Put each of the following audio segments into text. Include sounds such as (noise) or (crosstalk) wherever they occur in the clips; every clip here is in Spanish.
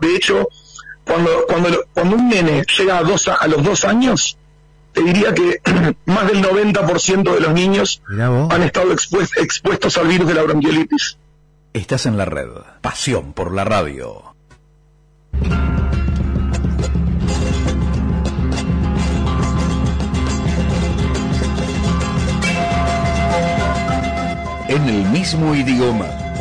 De hecho, cuando, cuando, cuando un nene llega a, dos, a los dos años, te diría que (clears throat) más del 90% de los niños han estado expuestos al virus de la bronquiolitis. Estás en la red. Pasión por la radio. En el mismo idioma,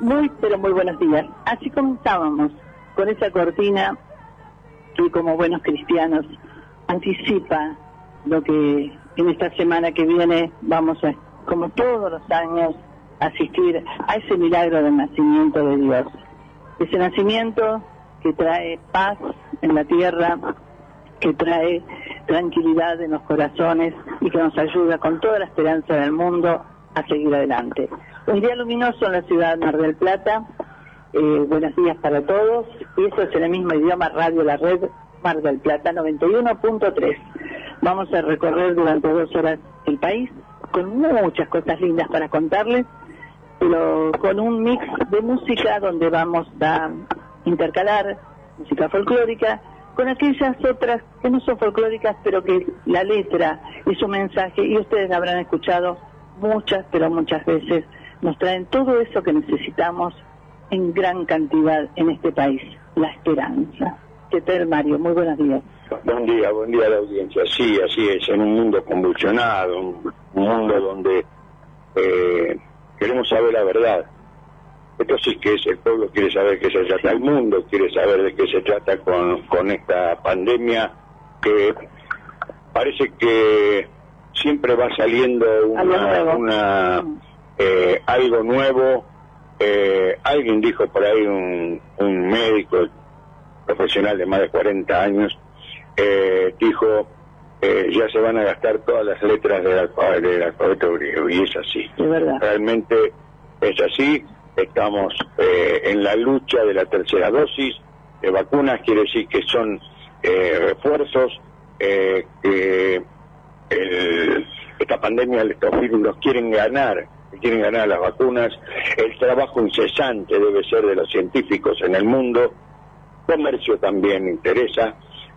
Muy, pero muy buenos días. Así comenzábamos con esa cortina que como buenos cristianos anticipa lo que en esta semana que viene vamos a, como todos los años, asistir a ese milagro del nacimiento de Dios. Ese nacimiento que trae paz en la tierra, que trae tranquilidad en los corazones y que nos ayuda con toda la esperanza del mundo a seguir adelante. Un día luminoso en la ciudad de Mar del Plata. Eh, buenos días para todos. Y eso es en el mismo idioma Radio La Red Mar del Plata 91.3. Vamos a recorrer durante dos horas el país con muchas cosas lindas para contarles, pero con un mix de música donde vamos a intercalar música folclórica con aquellas otras que no son folclóricas, pero que la letra y su mensaje, y ustedes habrán escuchado muchas, pero muchas veces, nos traen todo eso que necesitamos en gran cantidad en este país, la esperanza. ¿Qué tal, Mario? Muy buenos días. Buen día, buen día a la audiencia. Sí, así es, en un mundo convulsionado, un mundo donde eh, queremos saber la verdad. Esto sí que es, el pueblo quiere saber qué se trata, el mundo quiere saber de qué se trata con, con esta pandemia que parece que siempre va saliendo una, eh, algo nuevo. Eh, alguien dijo por ahí, un, un médico profesional de más de 40 años, eh, dijo, ya se van a gastar todas las letras del, alfabeto griego, y es así. Realmente es así, estamos en la lucha de la tercera dosis de vacunas, quiere decir que son refuerzos que esta pandemia, estos virus los quieren ganar, quieren ganar las vacunas, el trabajo incesante debe ser de los científicos en el mundo, comercio también interesa,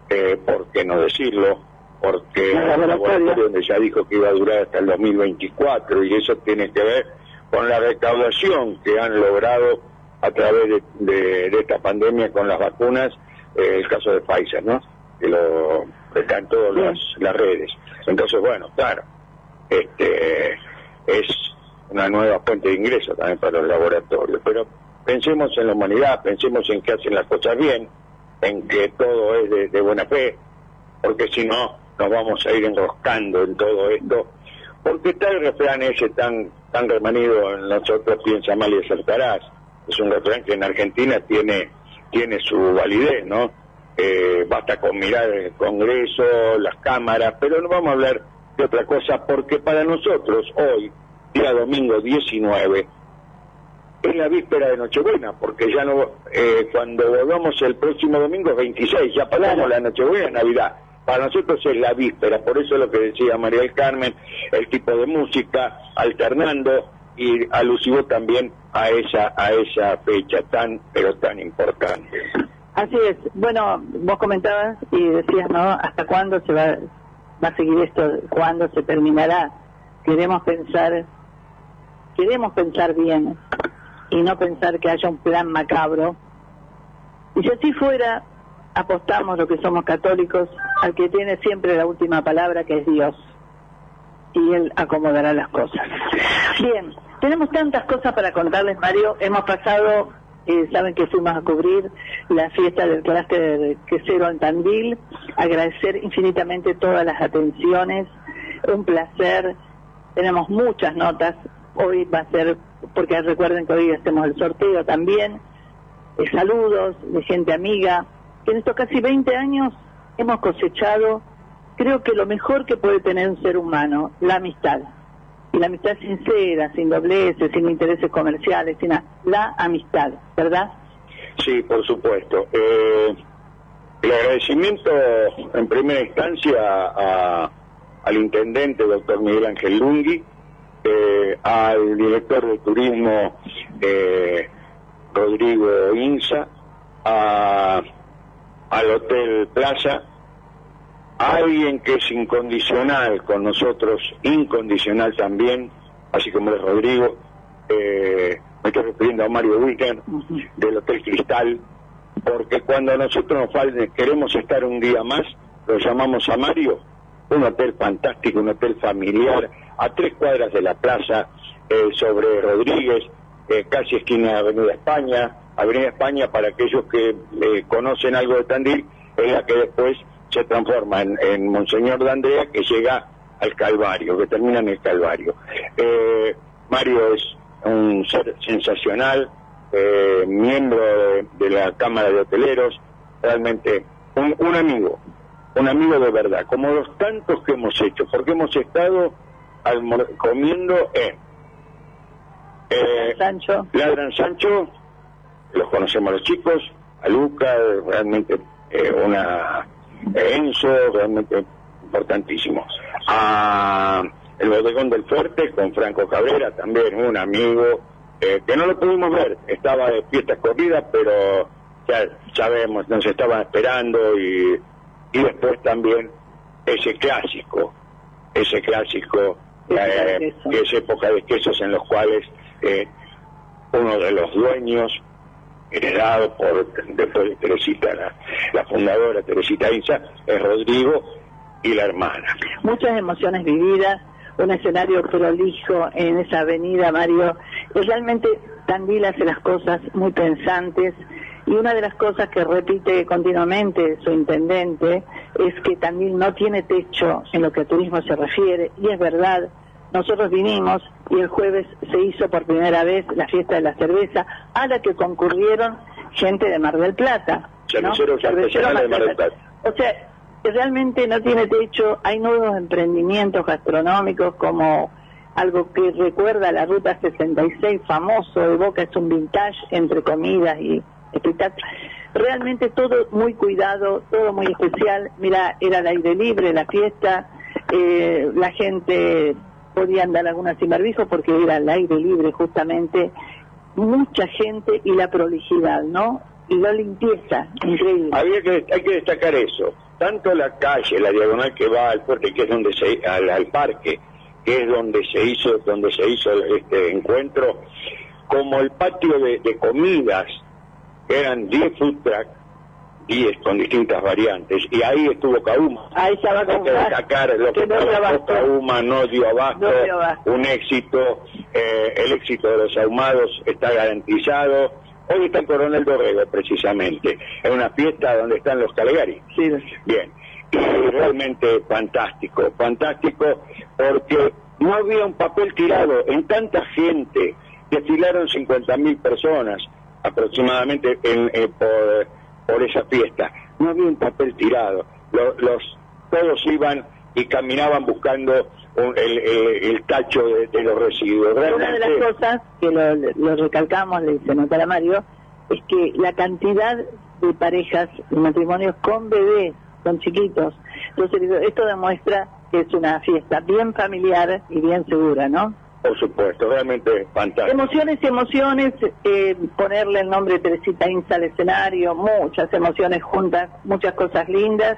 eh, ¿por qué no decirlo? Porque el laboratorio donde ya dijo que iba a durar hasta el 2024 y eso tiene que ver con la recaudación que han logrado a través de, esta pandemia con las vacunas, eh, el caso de Pfizer, ¿no? Que lo está en todas las, las redes. Entonces, bueno, claro, este es una nueva fuente de ingreso también para los laboratorios. Pero pensemos en la humanidad, pensemos en que hacen las cosas bien, en que todo es de, buena fe, porque si no nos vamos a ir enroscando en todo esto, porque el refrán ese tan tan remanido en nosotros piensa mal y acertarás. Es un refrán que en Argentina tiene tiene su validez, ¿no? Eh, basta con mirar el Congreso, las cámaras, pero no vamos a hablar de otra cosa, porque para nosotros hoy, día domingo 19, es la víspera de Nochebuena, porque ya no, eh, cuando volvamos el próximo domingo 26, ya pasamos la Nochebuena, Navidad. Para nosotros es la víspera, por eso es lo que decía María del Carmen, el tipo de música, alternando y alusivo también a esa, a esa fecha tan, pero tan importante. Así es. Bueno, vos comentabas y decías, ¿no? ¿Hasta cuándo se va, va a seguir esto? ¿Cuándo se terminará? Queremos pensar, queremos pensar bien y no pensar que haya un plan macabro Y si así fuera, apostamos lo que somos católicos al que tiene siempre la última palabra, que es Dios. Y Él acomodará las cosas. Bien, tenemos tantas cosas para contarles, Mario. Hemos pasado, eh, saben que fuimos a cubrir la fiesta del clúster quesero en. Agradecer infinitamente todas las atenciones. Un placer. Tenemos muchas notas. Hoy va a ser, porque recuerden que hoy hacemos el sorteo también. Eh, saludos de gente amiga en estos casi 20 años hemos cosechado, creo que lo mejor que puede tener un ser humano, la amistad. Y la amistad sincera, sin dobleces, sin intereses comerciales, sino la amistad, ¿verdad? Sí, por supuesto. Eh, el agradecimiento en primera instancia al intendente, doctor Miguel Ángel Lungui, eh, al director de turismo, eh, Rodrigo Inza, a al Hotel Plaza, alguien que es incondicional con nosotros, incondicional también, así como es Rodrigo, eh, me estoy refiriendo a Mario Wicker, del Hotel Cristal, porque cuando nosotros nos falten, queremos estar un día más, lo llamamos a Mario, un hotel fantástico, un hotel familiar, a tres cuadras de la plaza, eh, sobre Rodríguez, eh, casi esquina de Avenida España, Avenida España, para aquellos que eh, conocen algo de Tandil, es la que después se transforma en, Monseñor de que llega al Calvario, que termina en el Calvario. Eh, Mario es un ser sensacional, eh, miembro de, la Cámara de Hoteleros, realmente un, amigo, un amigo de verdad, como los tantos que hemos hecho, porque hemos estado comiendo en eh, Sancho. Ladran Sancho, los conocemos los chicos, a Luca, realmente eh, una eh, Enzo, realmente importantísimo. A el bodegón del Fuerte con Franco Cabrera, también un amigo, eh, que no lo pudimos ver, estaba de fiesta corrida, pero ya sabemos, nos estaban esperando y, y después también ese clásico, ese clásico, que es época de quesos en los cuales uno de los dueños heredado por después de Teresita, la, fundadora Teresita Inza, es Rodrigo y la hermana. Muchas emociones vividas, un escenario prolijo en esa avenida, Mario. Realmente Tandil hace las cosas muy pensantes y una de las cosas que repite continuamente su intendente es que Tandil no tiene techo en lo que a turismo se refiere y es verdad nosotros vinimos y el jueves se hizo por primera vez la fiesta de la cerveza a la que concurrieron gente de Mar del Plata. ¿no? O sea, realmente no tiene techo, hay nuevos emprendimientos gastronómicos como algo que recuerda a la Ruta 66, famoso, de Boca es un vintage entre comidas y espectáculos. Realmente todo muy cuidado, todo muy especial. Mira, era al aire libre la fiesta, eh, la gente podían dar alguna sin barbijo porque era al aire libre justamente, mucha gente y la prolijidad, ¿no? Y la limpieza, increíble. Había que, hay que destacar eso, tanto la calle, la diagonal que va al puerto, que es donde se, al, parque, que es donde se hizo, donde se hizo este encuentro, como el patio de, comidas, eran 10 food trucks, 10 con distintas variantes y ahí estuvo Kauma. Ahí estaba Hay que destacar lo que, no Kauma no dio abasto, un éxito, eh, el éxito de los ahumados está garantizado. Hoy está el Coronel Dorrego precisamente, en una fiesta donde están los Calegari. Sí. Bien, y realmente fantástico, fantástico porque no había un papel tirado en tanta gente, desfilaron 50.000 personas aproximadamente en, eh, por por esa fiesta. No había un papel tirado. Los, todos iban y caminaban buscando el, tacho de, los residuos. Una de las cosas que lo, recalcamos, le dice nota a Mario, es que la cantidad de parejas y matrimonios con bebés, con chiquitos. Entonces, esto demuestra que es una fiesta bien familiar y bien segura, ¿no? Por supuesto, realmente fantástico. Emociones y emociones, eh, ponerle el nombre de Teresita Insa al escenario, muchas emociones juntas, muchas cosas lindas.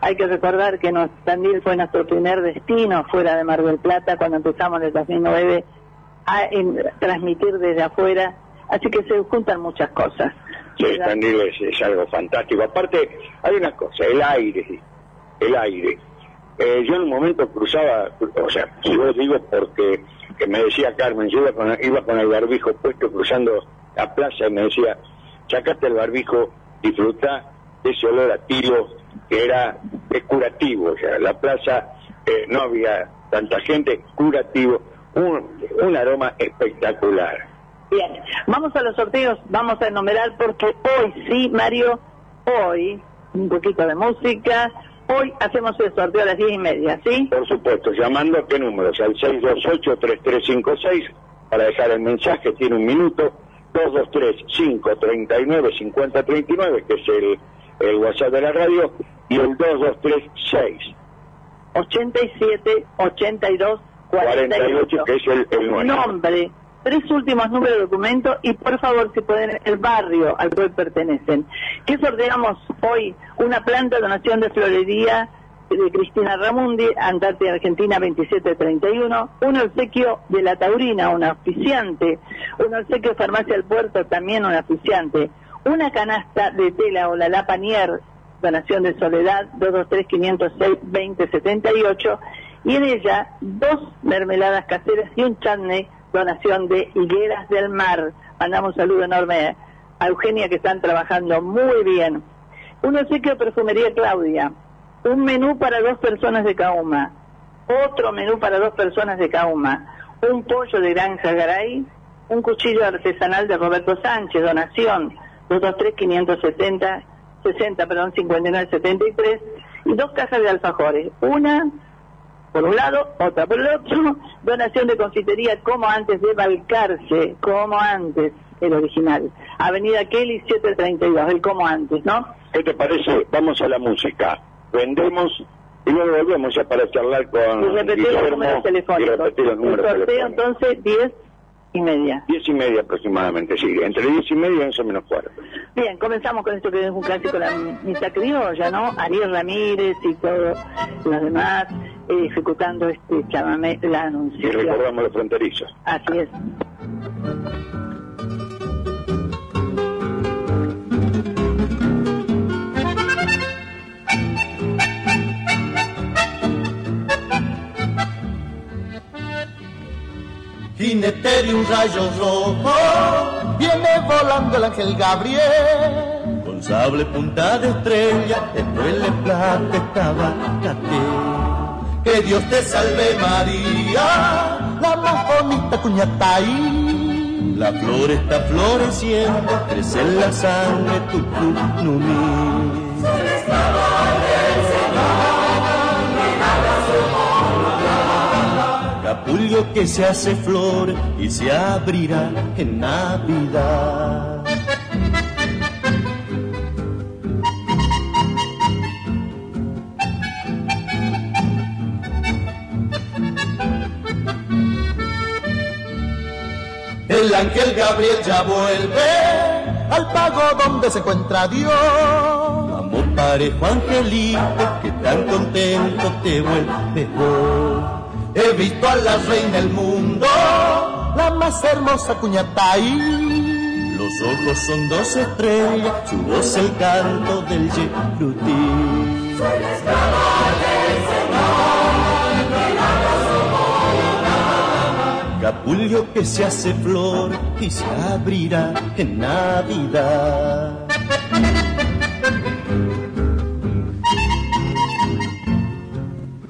Hay que recordar que nos, Tandil fue nuestro primer destino fuera de Mar del Plata cuando empezamos en el 2009 a transmitir desde afuera, así que se juntan muchas cosas. Sí, Tandil es, algo fantástico. Aparte, hay una cosa, el aire, el aire. Eh, yo en un momento cruzaba, o sea, si vos digo porque que me decía Carmen, yo iba con, iba con el barbijo puesto cruzando la plaza y me decía, sacate el barbijo, disfruta ese olor a tiro que era es curativo, o sea, la plaza eh, no había tanta gente, curativo, un, un aroma espectacular. Bien, vamos a los sorteos, vamos a enumerar porque hoy sí, Mario, hoy, un poquito de música, hoy hacemos el sorteo a las diez y media, ¿sí? Por supuesto, llamando a qué números, al 628-3356 para dejar el mensaje, tiene un minuto, 223-539-5039, que es el, el WhatsApp de la radio, y el 2236 87 82 48, que es el, el Nombre, tres últimos números de documento y por favor si pueden el barrio al cual pertenecen. ¿Qué sorteamos hoy? Una planta donación de florería de Cristina Ramundi, Antártida Argentina 2731, un obsequio de La Taurina, un auspiciante, un obsequio de Farmacia del Puerto, también un auspiciante, una canasta de tela o la Lapanier, donación de Soledad, 223-506-2078, y en ella dos mermeladas caseras y un chutney donación de Higueras del Mar. Mandamos un saludo enorme a Eugenia que están trabajando muy bien. Un obsequio de perfumería Claudia. Un menú para dos personas de Cauma. Otro menú para dos personas de Cauma. Un pollo de Granja Garay. Un cuchillo artesanal de Roberto Sánchez, donación 223-570, 60, perdón, 59-73. Y dos cajas de alfajores. Una por un lado, otra por el otro, donación de confitería como antes de Balcarce, como antes, el original. Avenida Kelly 732, el como antes, ¿no? ¿Qué te parece? Vamos a la música. Vendemos y luego volvemos ya para charlar con y repetir los números telefónicos. el sorteo entonces 10 y media. Diez y media aproximadamente, sí. Entre diez y media y once menos cuarto. Bien, comenzamos con esto que es un clásico, la misa criolla, ¿no? Ariel Ramírez y todos los demás eh, ejecutando este chamamé, la anunciación. Y recordamos los fronterizos. Así es. Jinete de un rayo rojo, viene volando el ángel Gabriel. Con sable punta de estrella, después le plata estaba Que Dios te salve María, la más bonita cuñata ahí. La flor está floreciendo, crece en la sangre tu mi. Que se hace flor y se abrirá en Navidad. El ángel Gabriel ya vuelve al pago donde se encuentra Dios. Amor parejo angelito que tan contento te vuelve hoy. He visto a la reina del mundo, la más hermosa ahí. Los ojos son dos estrellas, su voz el canto del Yeruti. Soy la esclava del Señor, Capullo que se hace flor y se abrirá en Navidad.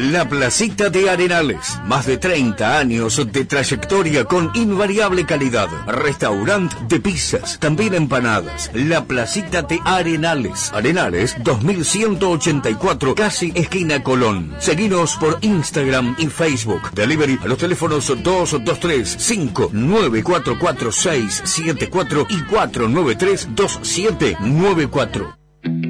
La Placita de Arenales. Más de 30 años de trayectoria con invariable calidad. Restaurante de pizzas, también empanadas. La Placita de Arenales. Arenales 2184, casi esquina Colón. Seguinos por Instagram y Facebook. Delivery a los teléfonos 223 5944674 y 493 2794.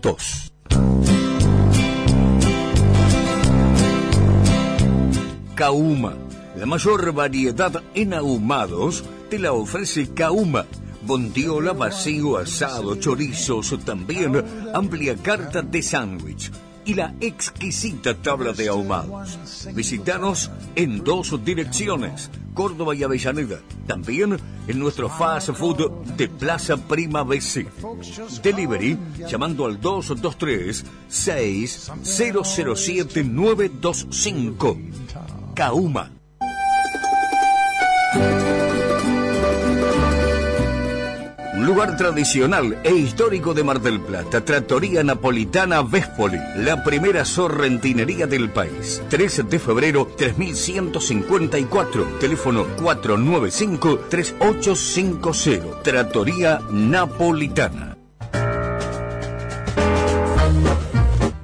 442. Kauma. La mayor variedad en ahumados te la ofrece Kauma. Bondiola, vacío, asado, chorizos, también amplia carta de sándwich y la exquisita tabla de ahumados. Visítanos en dos direcciones, Córdoba y Avellaneda. También en nuestro fast food de Plaza Prima BC. Delivery llamando al 223 6007 925. Kauma. Lugar tradicional e histórico de Mar del Plata, Trattoria Napolitana Vespoli, la primera sorrentinería del país. 13 de febrero 3154, teléfono 495-3850, Trattoria Napolitana.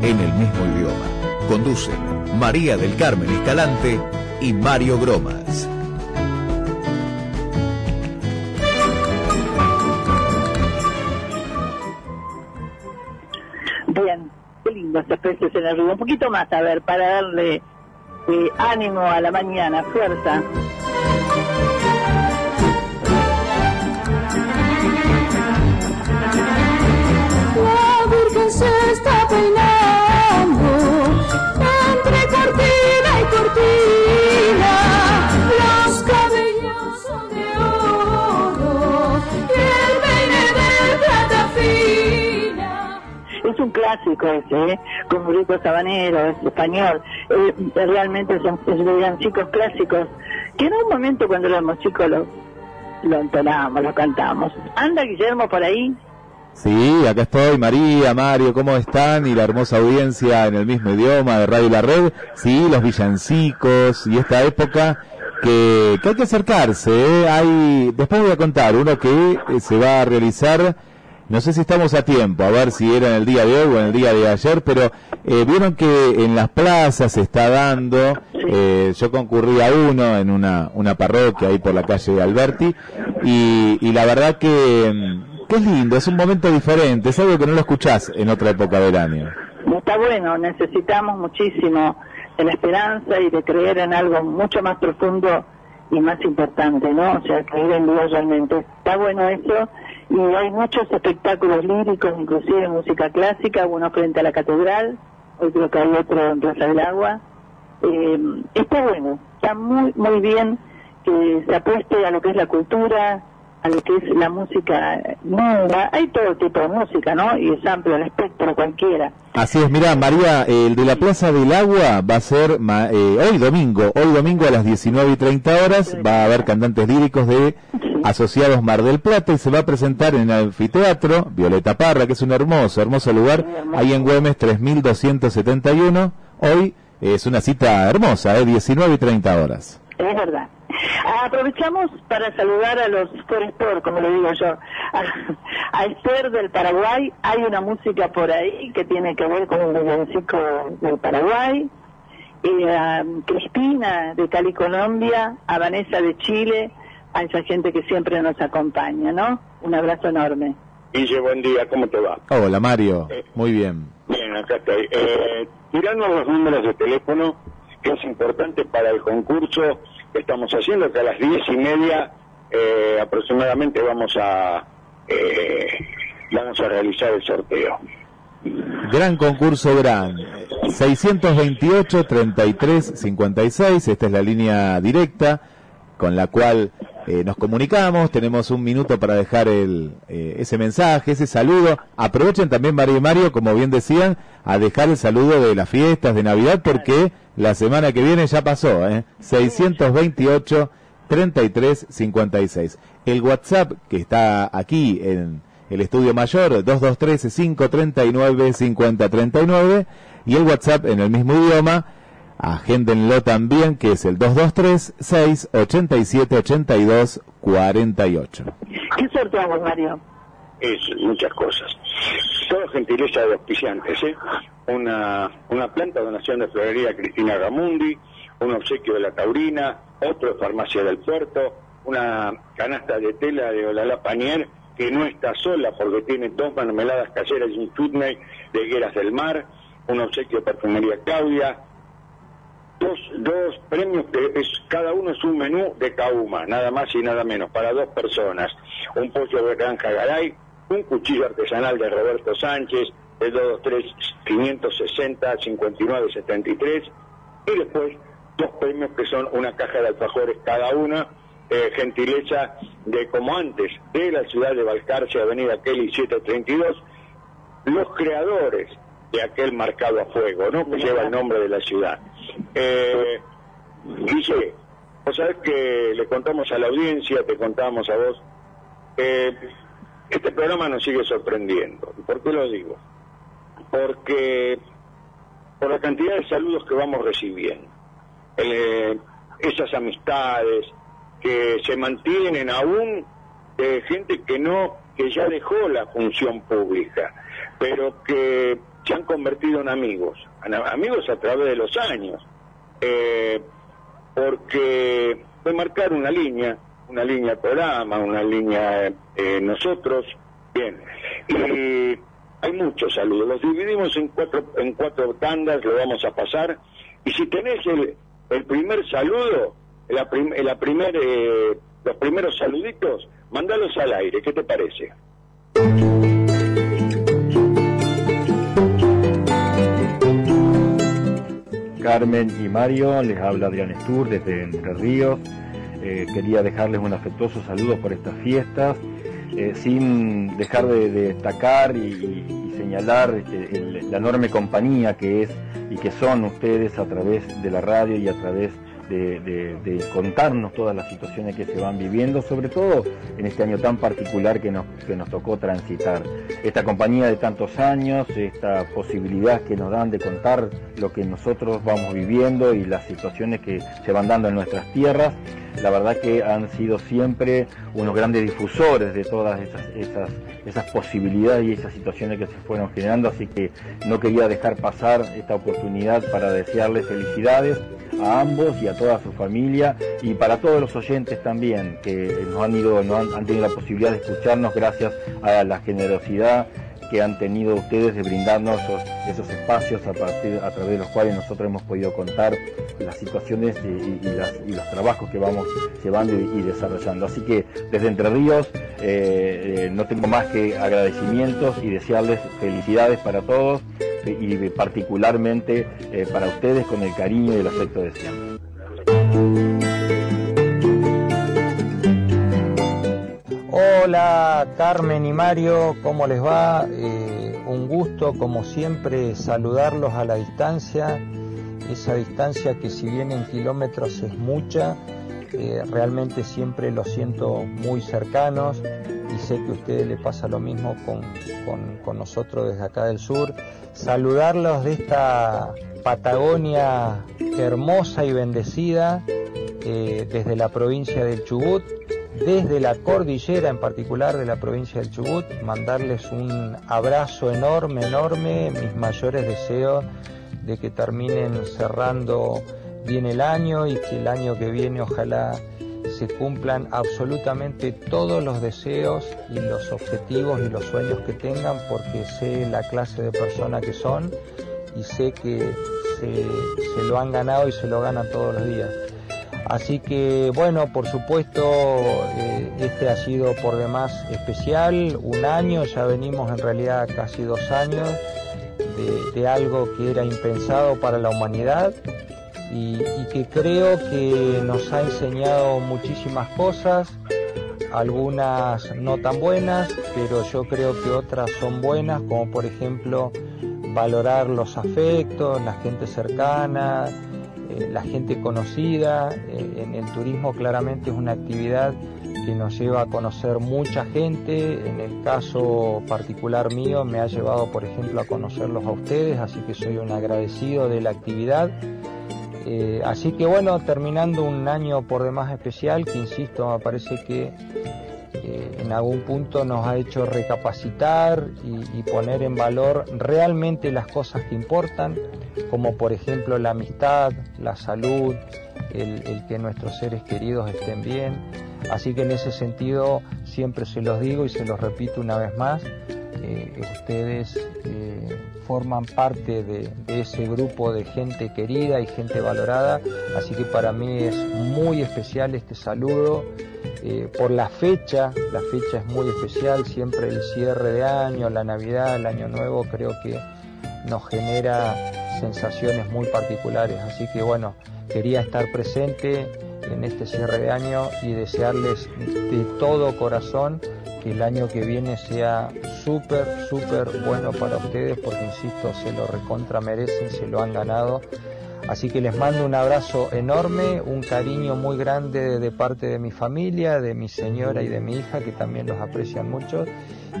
En el mismo idioma. Conducen María del Carmen Escalante y Mario Gromas. Bien, qué lindo estos peces en el río. Un poquito más, a ver, para darle eh, ánimo a la mañana, fuerza. Es un clásico ese, ¿eh? Con Rico Sabanero, es español. Eh, realmente son es chicos clásicos que en un momento cuando éramos chicos lo, lo entonamos, lo cantamos. Anda Guillermo por ahí. Sí, acá estoy, María, Mario, ¿cómo están? Y la hermosa audiencia en el mismo idioma de Radio La Red. Sí, los villancicos y esta época que, que hay que acercarse. ¿eh? Hay, después voy a contar uno que eh, se va a realizar, no sé si estamos a tiempo, a ver si era en el día de hoy o en el día de ayer, pero eh, vieron que en las plazas se está dando, eh, yo concurrí a uno en una, una parroquia ahí por la calle de Alberti, y, y la verdad que... mm, Qué lindo, es un momento diferente, es algo que no lo escuchás en otra época del año. Está bueno, necesitamos muchísimo de la esperanza y de creer en algo mucho más profundo y más importante, ¿no? O sea, creer en Dios realmente. Está bueno eso y hay muchos espectáculos líricos, inclusive música clásica, uno frente a la catedral, hoy creo que hay otro en Plaza del Agua. Eh, está bueno, está muy, muy bien que se apueste a lo que es la cultura, a lo que es la música nueva. Hay todo tipo de música, ¿no? Y es amplio el espectro, cualquiera. Así es, mira, María, el de la Plaza del Agua va a ser eh, hoy domingo, hoy domingo a las 19 y 30 horas, va a haber cantantes líricos de Asociados Mar del Plata y se va a presentar en el anfiteatro Violeta Parra, que es un hermoso, hermoso lugar, ahí en Güemes 3271. Hoy es una cita hermosa, ¿eh? 19 y 30 horas. Es verdad. Aprovechamos para saludar a los Sport, como le digo yo, (laughs) a, Esther del Paraguay. Hay una música por ahí que tiene que ver con el villancico del Paraguay. Y a Cristina de Cali, Colombia, a Vanessa de Chile, a esa gente que siempre nos acompaña, ¿no? Un abrazo enorme. Guille, buen día, ¿cómo te va? Hola, Mario. Eh, Muy bien. Bien, acá estoy. Eh, los números de teléfono, que es importante para el concurso que estamos haciendo, que a las diez y media eh, aproximadamente vamos a eh, vamos a realizar el sorteo. Gran concurso gran. 628 33 56, esta es la línea directa con la cual eh, nos comunicamos, tenemos un minuto para dejar el, eh, ese mensaje, ese saludo. Aprovechen también, Mario y Mario, como bien decían, a dejar el saludo de las fiestas de Navidad, porque la semana que viene ya pasó, ¿eh? 628 33 56. El WhatsApp que está aquí en el estudio mayor, 223 539 5039, y el WhatsApp en el mismo idioma, Agéndenlo también, que es el 223-687-8248. ¿Qué sorteamos, Mario? Es muchas cosas. Todo gentileza de auspiciantes, ¿eh? Una, una planta donación de florería Cristina Gamundi, un obsequio de la Taurina, otro de Farmacia del Puerto, una canasta de tela de Olala Panier, que no está sola porque tiene dos marmeladas caseras y un chutney de Higueras del Mar, un obsequio de Perfumería Claudia, dos, dos premios que es, cada uno es un menú de Cauma, nada más y nada menos, para dos personas. Un pollo de granja Garay, un cuchillo artesanal de Roberto Sánchez, el 223-560-5973, y después dos premios que son una caja de alfajores cada una, eh, gentileza de como antes, de la ciudad de Balcarce, Avenida Kelly 732, los creadores de aquel marcado a fuego, ¿no? Que lleva el nombre de la ciudad. Eh, dice, vos sabés que le contamos a la audiencia, te contamos a vos, eh, este programa nos sigue sorprendiendo. ¿Por qué lo digo? Porque por la cantidad de saludos que vamos recibiendo, eh, esas amistades que se mantienen aún de gente que no, que ya dejó la función pública, pero que se han convertido en amigos, amigos a través de los años, eh, porque fue marcar una línea, una línea programa, una línea eh, nosotros, bien, y hay muchos saludos, los dividimos en cuatro, en cuatro tandas, lo vamos a pasar, y si tenés el, el primer saludo, la, primer, eh, los primeros saluditos, mandalos al aire, ¿qué te parece? Carmen y Mario, les habla Adrián Estur desde Entre Ríos. Eh, quería dejarles un afectuoso saludo por estas fiestas, eh, sin dejar de, destacar y, señalar este, la enorme compañía que es y que son ustedes a través de la radio y a través de, contarnos todas las situaciones que se van viviendo, sobre todo en este año tan particular que nos, que nos tocó transitar. Esta compañía de tantos años, esta posibilidad que nos dan de contar lo que nosotros vamos viviendo y las situaciones que se van dando en nuestras tierras, la verdad que han sido siempre unos grandes difusores de todas esas, esas, esas posibilidades y esas situaciones que se fueron generando, así que no quería dejar pasar esta oportunidad para desearles felicidades a ambos y a toda su familia y para todos los oyentes también que nos han ido, nos han, tenido la posibilidad de escucharnos gracias a la generosidad que han tenido ustedes de brindarnos esos, espacios a, partir, a través de los cuales nosotros hemos podido contar las situaciones y, los trabajos que vamos llevando y, desarrollando. Así que desde Entre Ríos eh, eh, no tengo más que agradecimientos y desearles felicidades para todos y particularmente eh, para ustedes con el cariño y el afecto de siempre. Hola Carmen y Mario, ¿cómo les va? Eh, un gusto como siempre saludarlos a la distancia, esa distancia que si bien en kilómetros es mucha, eh, realmente siempre los siento muy cercanos y sé que a ustedes les pasa lo mismo con, con nosotros desde acá del sur. Saludarlos de esta Patagonia hermosa y bendecida eh, desde la provincia del Chubut, desde la cordillera en particular de la provincia del Chubut, mandarles un abrazo enorme, enorme, mis mayores deseos de que terminen cerrando bien el año y que el año que viene ojalá se cumplan absolutamente todos los deseos y los objetivos y los sueños que tengan porque sé la clase de persona que son y sé que se, lo han ganado y se lo ganan todos los días. Así que bueno, por supuesto, eh, este ha sido por demás especial, un año, ya venimos en realidad casi dos años de, algo que era impensado para la humanidad y, que creo que nos ha enseñado muchísimas cosas, algunas no tan buenas, pero yo creo que otras son buenas, como por ejemplo valorar los afectos, la gente cercana, eh, la gente conocida. Eh, en el turismo claramente es una actividad que nos lleva a conocer mucha gente. En el caso particular mío me ha llevado, por ejemplo, a conocerlos a ustedes, así que soy un agradecido de la actividad. Eh, así que bueno, terminando un año por demás especial, que insisto, me parece que en algún punto nos ha hecho recapacitar y, poner en valor realmente las cosas que importan, como por ejemplo la amistad, la salud, el, que nuestros seres queridos estén bien. Así que en ese sentido siempre se los digo y se los repito una vez más, eh, ustedes eh, forman parte de, ese grupo de gente querida y gente valorada, así que para mí es muy especial este saludo. Eh, por la fecha, la fecha es muy especial, siempre el cierre de año, la Navidad, el Año Nuevo, creo que nos genera sensaciones muy particulares. Así que bueno, quería estar presente en este cierre de año y desearles de todo corazón que el año que viene sea súper, súper bueno para ustedes, porque insisto, se lo recontra merecen, se lo han ganado. Así que les mando un abrazo enorme, un cariño muy grande de parte de mi familia, de mi señora y de mi hija, que también los aprecian mucho.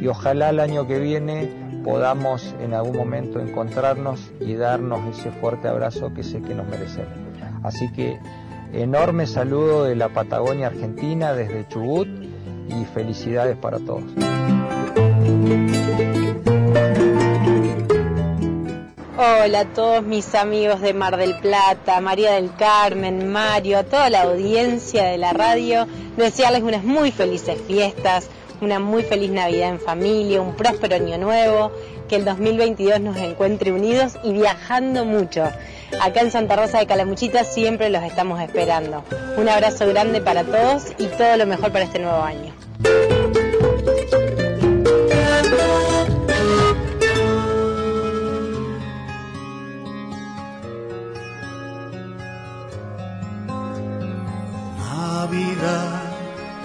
Y ojalá el año que viene podamos en algún momento encontrarnos y darnos ese fuerte abrazo que sé que nos merecemos. Así que enorme saludo de la Patagonia Argentina desde Chubut y felicidades para todos. Hola a todos mis amigos de Mar del Plata, María del Carmen, Mario, a toda la audiencia de la radio, desearles unas muy felices fiestas, una muy feliz Navidad en familia, un próspero año nuevo, que el 2022 nos encuentre unidos y viajando mucho. Acá en Santa Rosa de Calamuchita siempre los estamos esperando. Un abrazo grande para todos y todo lo mejor para este nuevo año.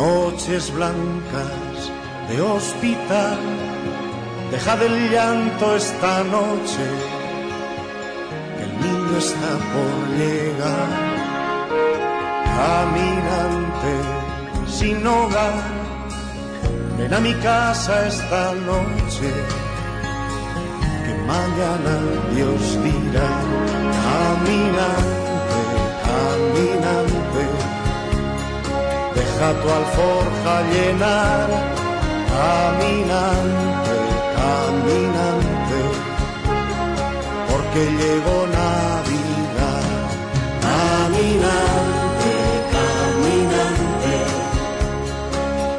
Noches blancas de hospital, deja del llanto esta noche, que el niño está por llegar, caminante sin hogar, ven a mi casa esta noche, que mañana Dios dirá, caminante, caminante, deja tu alforja llenar, caminante, caminante, porque llegó Navidad, caminante, caminante,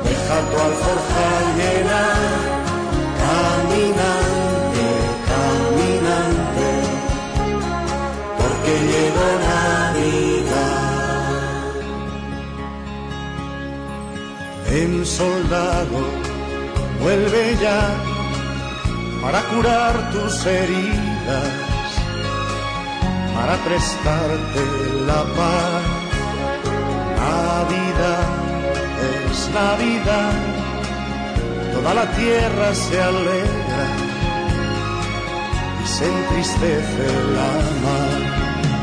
deja tu alforja llenar, El soldado vuelve ya para curar tus heridas, para prestarte la paz. Navidad es Navidad, toda la tierra se alegra y se entristece la mar.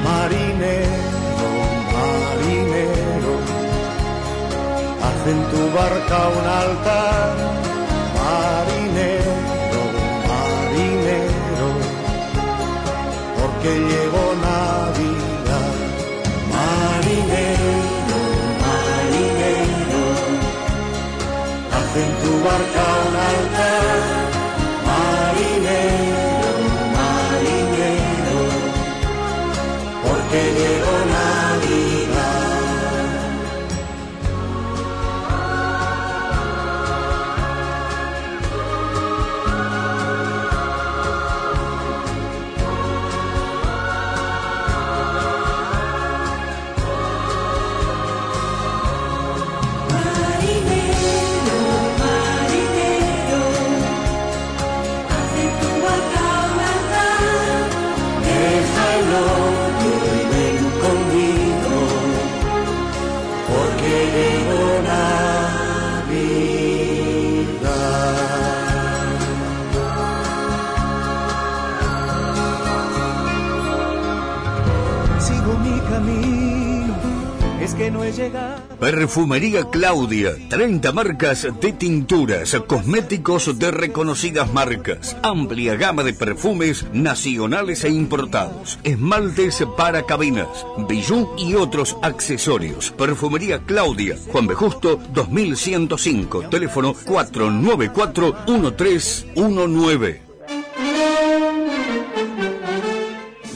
Marinero, marinero, haz en tu barca un altar. Marinero, marinero, porque llegó Navidad. Marinero, marinero, haz en tu barca un altar. Perfumería Claudia, 30 marcas de tinturas, cosméticos de reconocidas marcas, amplia gama de perfumes nacionales e importados, esmaltes para cabinas, bijú y otros accesorios. Perfumería Claudia, Juan B. Justo, 2105, teléfono 494-1319.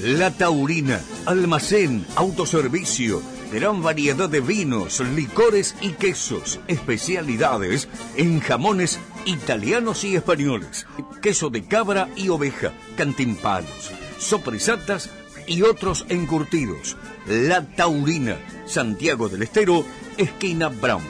La Taurina, almacén, autoservicio, gran variedad de vinos, licores y quesos, especialidades en jamones italianos y españoles, queso de cabra y oveja, cantimpalos, sopresatas y otros encurtidos. La Taurina, Santiago del Estero, esquina Brown.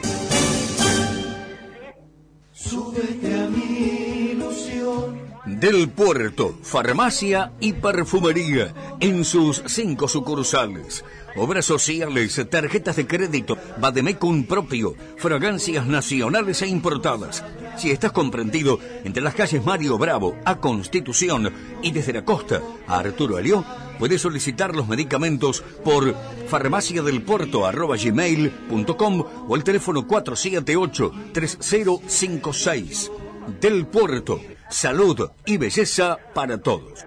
Súbete a mi ilusión. Del Puerto, farmacia y perfumería en sus cinco sucursales. Obras sociales, tarjetas de crédito, Bademecum propio, fragancias nacionales e importadas. Si estás comprendido entre las calles Mario Bravo a Constitución y desde la costa a Arturo Alió, puedes solicitar los medicamentos por farmaciadelpuerto.gmail.com o el teléfono 478-3056. Del Puerto, salud y belleza para todos.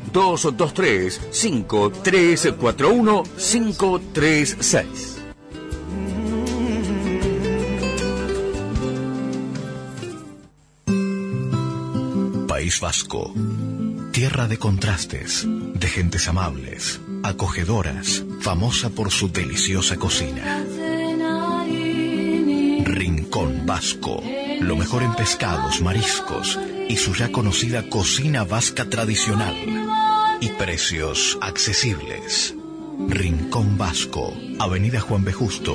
223 5341 536. País Vasco. Tierra de contrastes, de gentes amables, acogedoras, famosa por su deliciosa cocina. Rincón Vasco. Lo mejor en pescados, mariscos y su ya conocida cocina vasca tradicional. Y precios accesibles. Rincón Vasco. Avenida Juan B. Justo,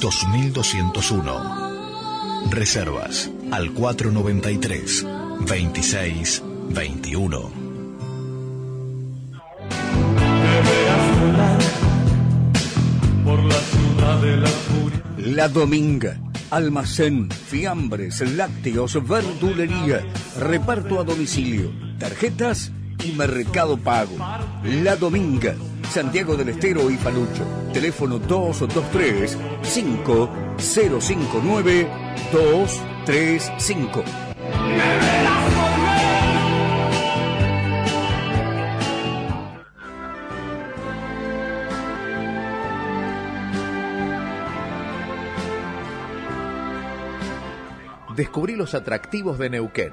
2201. Reservas al 493 26 21. por la ciudad de la furia. La Dominga. Almacén, fiambres, lácteos, verdulería, reparto a domicilio, tarjetas y mercado pago. La Dominga. Santiago del Estero y Palucho. Teléfono 223 5059 235. Descubrí los atractivos de Neuquén,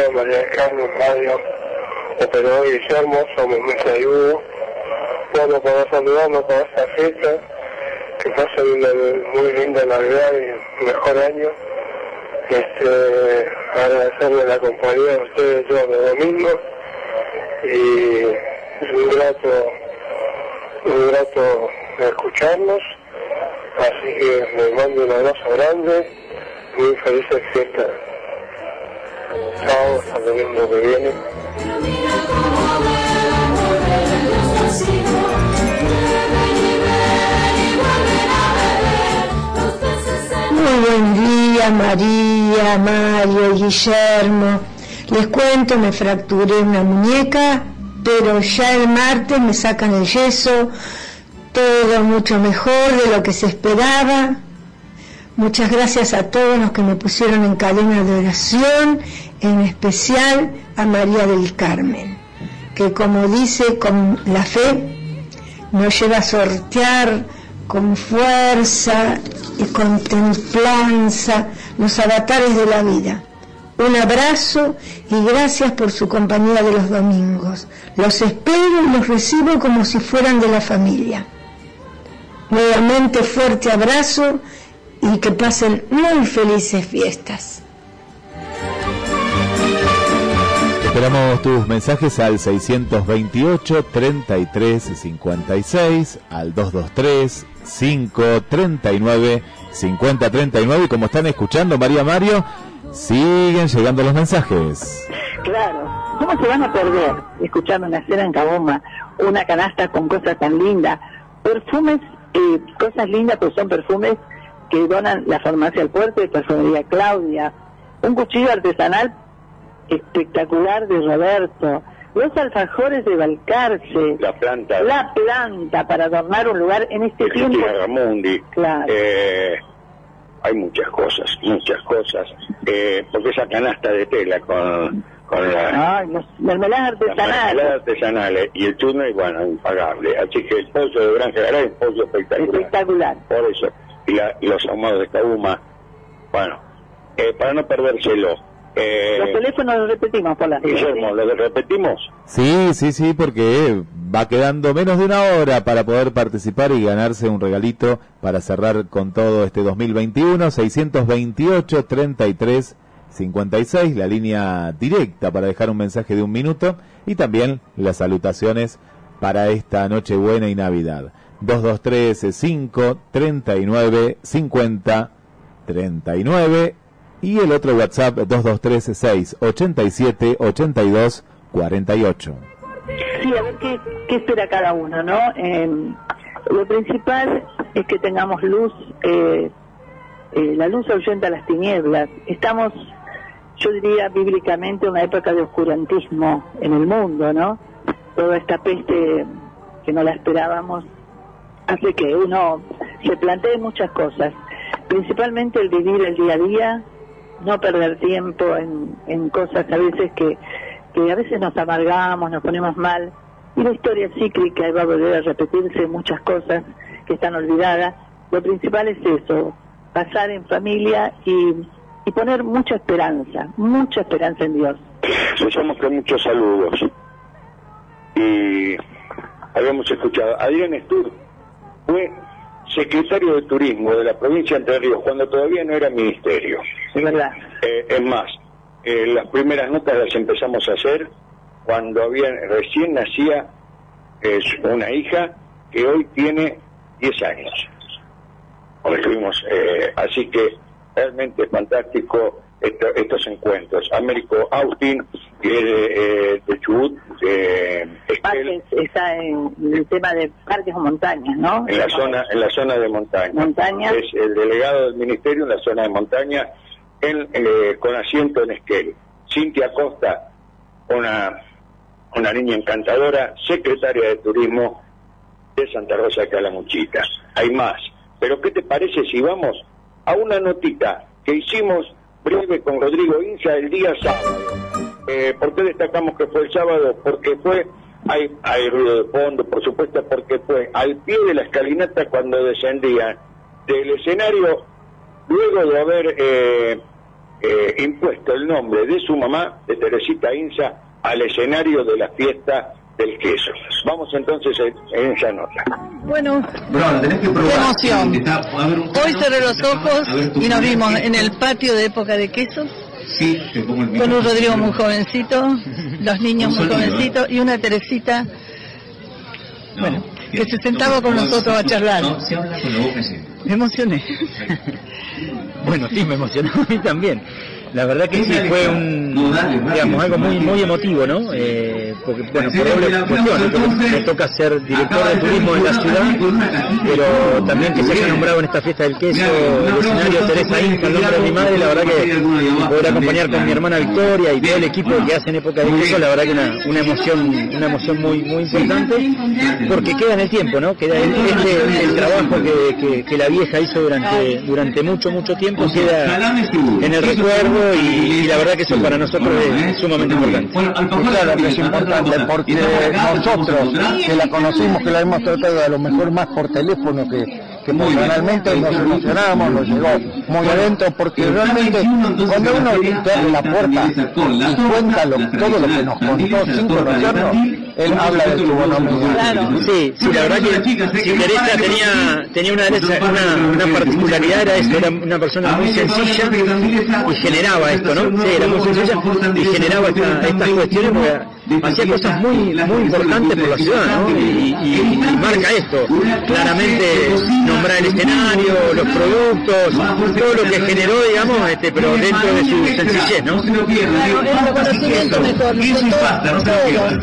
día, María Carmen, Radio, operador Guillermo, somos Mesa y Hugo. Bueno, para saludarnos para esta fiesta, que pasen una muy linda Navidad y mejor año. Este, agradecerle la compañía de ustedes todos los domingos y es un grato, un grato escucharnos. Así que les mando un abrazo grande, muy felices fiestas. Domingo que viene. Muy buen día, María, Mario, Guillermo. Les cuento, me fracturé una muñeca, pero ya el martes me sacan el yeso, todo mucho mejor de lo que se esperaba. Muchas gracias a todos los que me pusieron en cadena de oración, en especial a María del Carmen, que como dice, con la fe nos lleva a sortear con fuerza y con templanza los avatares de la vida. Un abrazo y gracias por su compañía de los domingos. Los espero y los recibo como si fueran de la familia. Nuevamente fuerte abrazo y que pasen muy felices fiestas. Esperamos tus mensajes al 628 33 56, al 223 539 5039 y como están escuchando María Mario, siguen llegando los mensajes. Claro, ¿cómo se van a perder escuchando una cena en Caboma, una canasta con cosas tan lindas, perfumes, eh, cosas lindas, pues son perfumes que donan la farmacia al puerto de perfumería Claudia, un cuchillo artesanal espectacular de Roberto, los alfajores de Balcarce, La planta. la planta para adornar un lugar en este tiempo. Ramundi. Claro. Eh, hay muchas cosas, muchas cosas. Eh, porque esa canasta de tela con, con la, los mermeladas artesanales. mermeladas artesanales y el túnel, bueno, impagable. Así que el pollo de Granja Garay es un pollo espectacular. Espectacular. Por eso. Y, la- y los ahumados de Cabuma. Bueno, eh, para no perdérselo. Eh, Los teléfonos los repetimos por las Guillermo, ¿lo repetimos? Sí, sí, sí, porque va quedando menos de una hora para poder participar y ganarse un regalito para cerrar con todo este 2021. 628 33 56, la línea directa para dejar un mensaje de un minuto y también las salutaciones para esta Nochebuena y Navidad. 223 5 39 50 39 y el otro WhatsApp 223 6 87 82 48. Sí, a ver qué, qué espera cada uno, ¿no? Eh, lo principal es que tengamos luz, eh, eh, la luz ahuyenta las tinieblas. Estamos, yo diría bíblicamente, en una época de oscurantismo en el mundo, ¿no? Toda esta peste que no la esperábamos hace que uno se plantee muchas cosas, principalmente el vivir el día a día, no perder tiempo en, en cosas a veces que, que a veces nos amargamos, nos ponemos mal Y la historia cíclica va a volver a repetirse muchas cosas que están olvidadas. Lo principal es eso, pasar en familia y, y poner mucha esperanza, mucha esperanza en Dios. Empezamos con muchos saludos. Y habíamos escuchado, Adrián Estur fue secretario de Turismo de la provincia de Entre Ríos cuando todavía no era ministerio. Es verdad. Eh, es más, eh, las primeras notas las empezamos a hacer cuando había recién nacía eh, una hija que hoy tiene 10 años. Estuvimos, eh, así que realmente fantástico esto- estos encuentros. Américo Austin, que es de, eh, de Chubut, Esquel, Parques, está en el tema de parques o montañas, ¿no? en la zona en la zona de montaña. Montaña. Es el delegado del ministerio en la zona de montaña, en, eh, con asiento en Esquel. Cintia Costa, una, una niña encantadora, secretaria de turismo de Santa Rosa de Calamuchita. Hay más. Pero ¿qué te parece si vamos a una notita que hicimos breve con Rodrigo Inza el día sábado? Eh, ¿Por qué destacamos que fue el sábado? Porque fue, hay, hay ruido de fondo, por supuesto, porque fue al pie de la escalinata cuando descendía del escenario, luego de haber eh, eh, impuesto el nombre de su mamá, de Teresita Inza, al escenario de la fiesta del queso. Vamos entonces en, en esa nota. Bueno, Bro, tenés que qué emoción. Está- un- Hoy cerré los ojos y nos vimos en el patio de época de quesos Sí, te pongo el con un. Rodrigo muy jovencito, los niños muy sonido, jovencitos y una Teresita, No, bueno, que- se sentaba con no, nosotros a charlar. No, se habla con la boca así. Me emocioné. Bueno, sí, me emocionó a mí también. La verdad que sí fue un, No, dale, dale, digamos, algo muy, muy emotivo, ¿no? Eh, porque, bueno, por doble cuestión, entonces, me toca ser director de turismo en la ciudad, pero también que se haya nombrado en esta fiesta del queso, el escenario Teresa Inca, el nombre de mi madre, la verdad que poder acompañar con mi hermana Victoria y todo el equipo que hace en época de queso, la verdad que una, una emoción, una emoción muy, muy importante, porque queda en el tiempo, ¿no? Queda el, este, el trabajo que, que, que la vieja hizo durante, durante mucho, mucho tiempo, queda en el recuerdo y, y la verdad que eso para nosotros es sumamente importante. Bueno, Claro que es importante porque nosotros que la conocimos, que la hemos tratado a lo mejor más por teléfono que, que Muy bien. personalmente nos emocionábamos, nos llegó muy adentro porque Pero realmente cada 21, entonces, cuando en uno abre la puerta y cuenta lo- todo lo que nos contó sin conocernos, él habla de su bonomía. Claro. Sí, sí, la verdad que Teresa tenía, tenía una, una, una particularidad, era eso, era una persona muy sencilla y generaba esto, ¿no? Sí, era muy sencilla y generaba esta- estas cuestiones porque hacía cosas muy, muy importantes por la ciudad, ¿no? Y, y- y marca esto, claramente nombrar el escenario, los productos, todo lo que generó, digamos, este, pero dentro de su sencillez, ¿no? El reconocimiento mejor,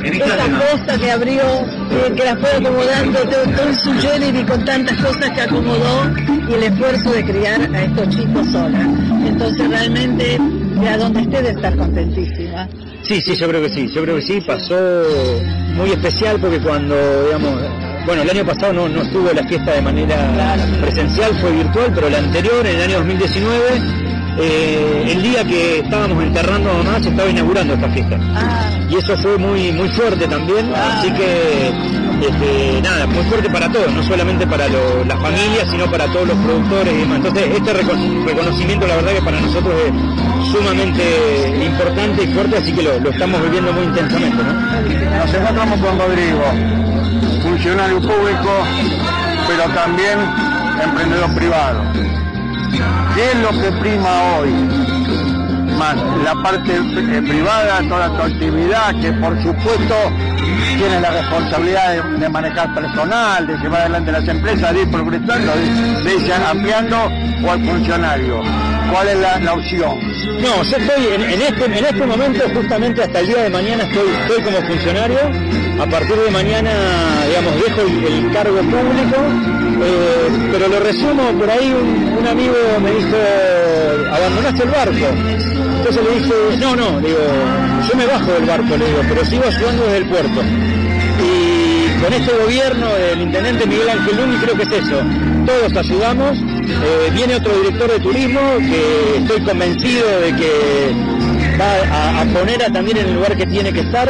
esa cosa que abrió, eh, que la fue acomodando, todo, su jewelry con tantas cosas que acomodó y el esfuerzo de criar a estos chicos sola. Entonces realmente, de a donde esté de estar contentísima. Sí, sí, yo creo que sí, yo creo que sí, pasó muy especial porque cuando, digamos, bueno, el año pasado no, no estuvo la fiesta de manera presencial, fue virtual, pero la anterior, en el año 2019, eh, el día que estábamos enterrando a mamá se estaba inaugurando esta fiesta. Y eso fue muy muy fuerte también, así que este, nada, muy fuerte para todos, no solamente para lo- las familias, sino para todos los productores y demás. Entonces, este reco- reconocimiento la verdad que para nosotros es sumamente importante y fuerte, así que lo, lo estamos viviendo muy intensamente, ¿no? Nos encontramos con Rodrigo, funcionario público, pero también emprendedor privado. ¿Qué es lo que prima hoy? Más la parte eh, privada, toda tu actividad, que por supuesto tiene la responsabilidad de, manejar personal, de llevar adelante las empresas, de ir progresando, de, de ampliando o al funcionario. ¿Cuál es la, opción? No, yo estoy en, este, en este momento, justamente hasta el día de mañana, estoy, estoy como funcionario. A partir de mañana, digamos, dejo el cargo público, eh, pero lo resumo, por ahí un, amigo me dijo, abandonaste el barco. Entonces le dije, no, no, digo, yo me bajo del barco, le digo, pero sigo ayudando desde el puerto. Y con este gobierno del intendente Miguel Ángel Luni creo que es eso. Todos ayudamos. Eh, viene otro director de turismo que estoy convencido de que va a poner a también en el lugar que tiene que estar,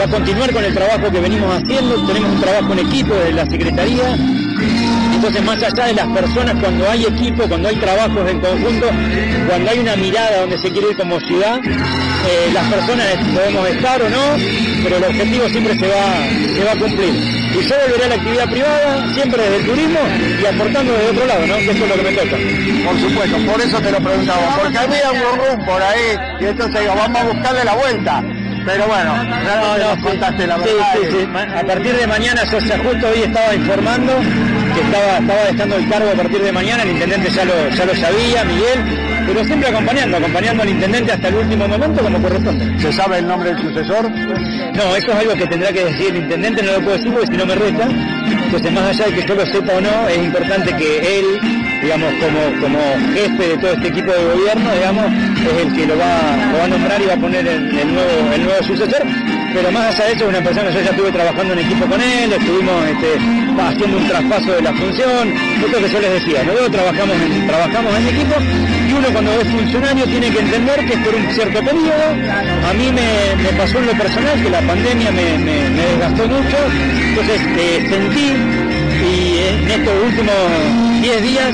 va a continuar con el trabajo que venimos haciendo, tenemos un trabajo en equipo de la Secretaría, entonces más allá de las personas, cuando hay equipo, cuando hay trabajos en conjunto, cuando hay una mirada donde se quiere ir como ciudad, eh, las personas podemos estar o no, pero el objetivo siempre se va, se va a cumplir. Y yo volveré a la actividad privada, siempre desde el turismo y aportando desde otro lado, ¿no? Que eso es lo que me toca. Por supuesto, por eso te lo preguntaba, porque había un rum por ahí y entonces digo, vamos a buscarle la vuelta. Pero bueno, realmente nos contaste la Sí, verdad. sí, sí. Ma- A partir de mañana, yo ya justo hoy estaba informando que estaba, estaba dejando el cargo a partir de mañana, el intendente ya lo, ya lo sabía, Miguel, pero siempre acompañando, acompañando al intendente hasta el último momento como corresponde. ¿Se sabe el nombre del sucesor? No, eso es algo que tendrá que decir el intendente, no lo puedo decir porque si no me reta. Entonces, más allá de que yo lo sepa o no, es importante que él, digamos, como, como jefe de todo este equipo de gobierno, digamos, es el que lo va, a nombrar y va a poner el, el nuevo, el nuevo sucesor. Pero más allá de eso, es una persona, yo ya estuve trabajando en equipo con él, estuvimos este, haciendo un traspaso de la función, esto que yo les decía, nosotros trabajamos en, trabajamos en equipo y uno cuando es funcionario tiene que entender que es por un cierto periodo. A mí me, pasó en lo personal que la pandemia me, me- me desgastó mucho, entonces eh, sentí y en estos últimos 10 días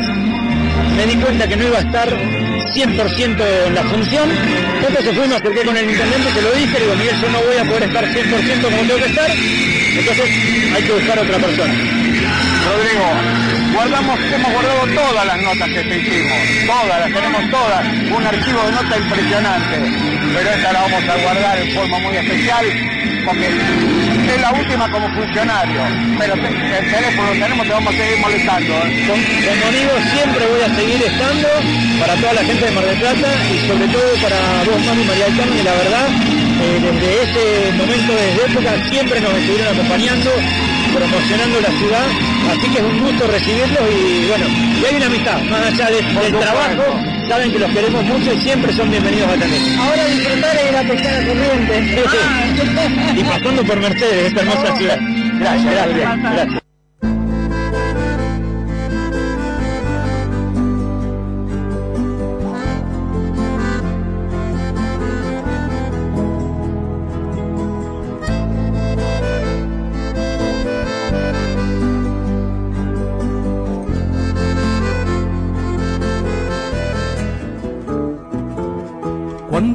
me di cuenta que no iba a estar 100% en la función, entonces fui, me acerqué con el intendente, se lo dije, le digo, Miguel, yo no voy a poder estar 100% como tengo que estar, entonces hay que buscar otra persona. Rodrigo, guardamos, hemos guardado todas las notas que te hicimos, todas, las tenemos todas, un archivo de notas impresionante, pero esta la vamos a guardar en forma muy especial, porque es la última como funcionario, pero el teléfono lo tenemos, te vamos a seguir molestando. ¿eh? Digo, siempre voy a seguir estando para toda la gente de Mar del Plata y sobre todo para vos, Mami María del Carmen, la verdad, eh, desde ese momento, desde época, siempre nos estuvieron acompañando, promocionando la ciudad, así que es un gusto recibirlos y bueno, y hay una amistad, más allá de- del trabajo, saben que los queremos mucho y siempre son bienvenidos a atender. Ahora disfrutar de ir a pescar a corriente. (laughs) y pasando por Mercedes, esta hermosa ciudad. Gracias, gracias, gracias.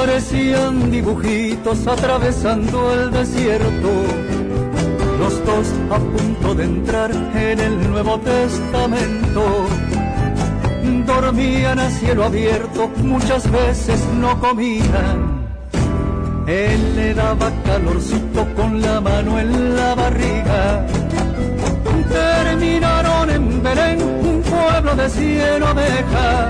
Parecían dibujitos atravesando el desierto, los dos a punto de entrar en el Nuevo Testamento. Dormían a cielo abierto, muchas veces no comían. Él le daba calorcito con la mano en la barriga. terminaron en Belén, un pueblo de cien ovejas.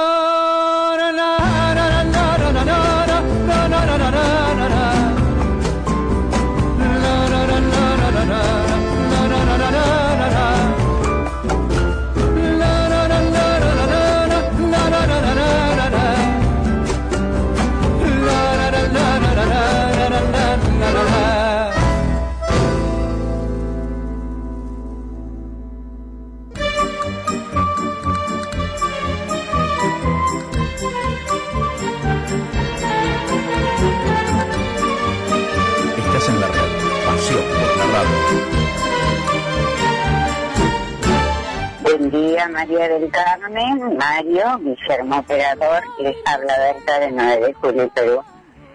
María del Carmen, Mario, Guillermo Operador, les habla Berta de 9 de Julio, Perú.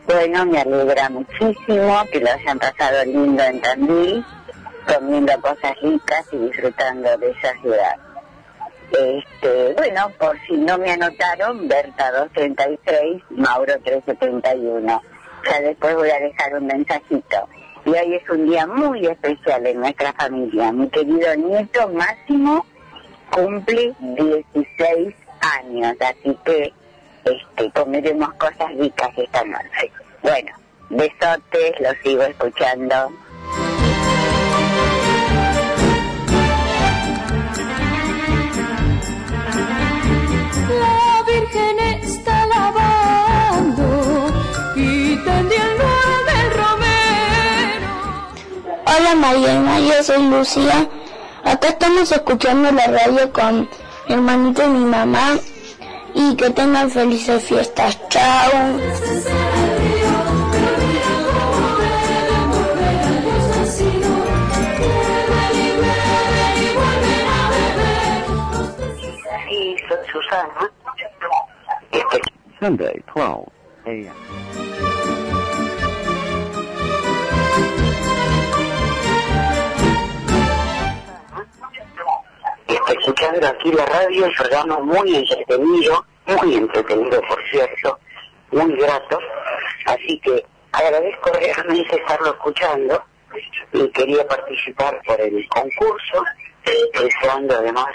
Bueno, me alegra muchísimo que lo hayan pasado lindo en Tandil, comiendo cosas ricas y disfrutando de esa ciudad. Este, bueno, por si no me anotaron, Berta 236, Mauro 371. Ya después voy a dejar un mensajito. Y hoy es un día muy especial en nuestra familia. Mi querido nieto Máximo cumple 16 años, así que este, comeremos cosas ricas esta noche. Bueno, besotes, los sigo escuchando. La Virgen está lavando y tendiendo el romero. Hola María y María, soy Lucía. Acá estamos escuchando la radio con mi hermanito y mi mamá. Y que tengan felices fiestas. Chao. Sunday, 12 a.m. escuchando aquí la radio, el programa muy entretenido, muy entretenido por cierto, muy grato, así que agradezco realmente estarlo escuchando y quería participar por el concurso, deseando además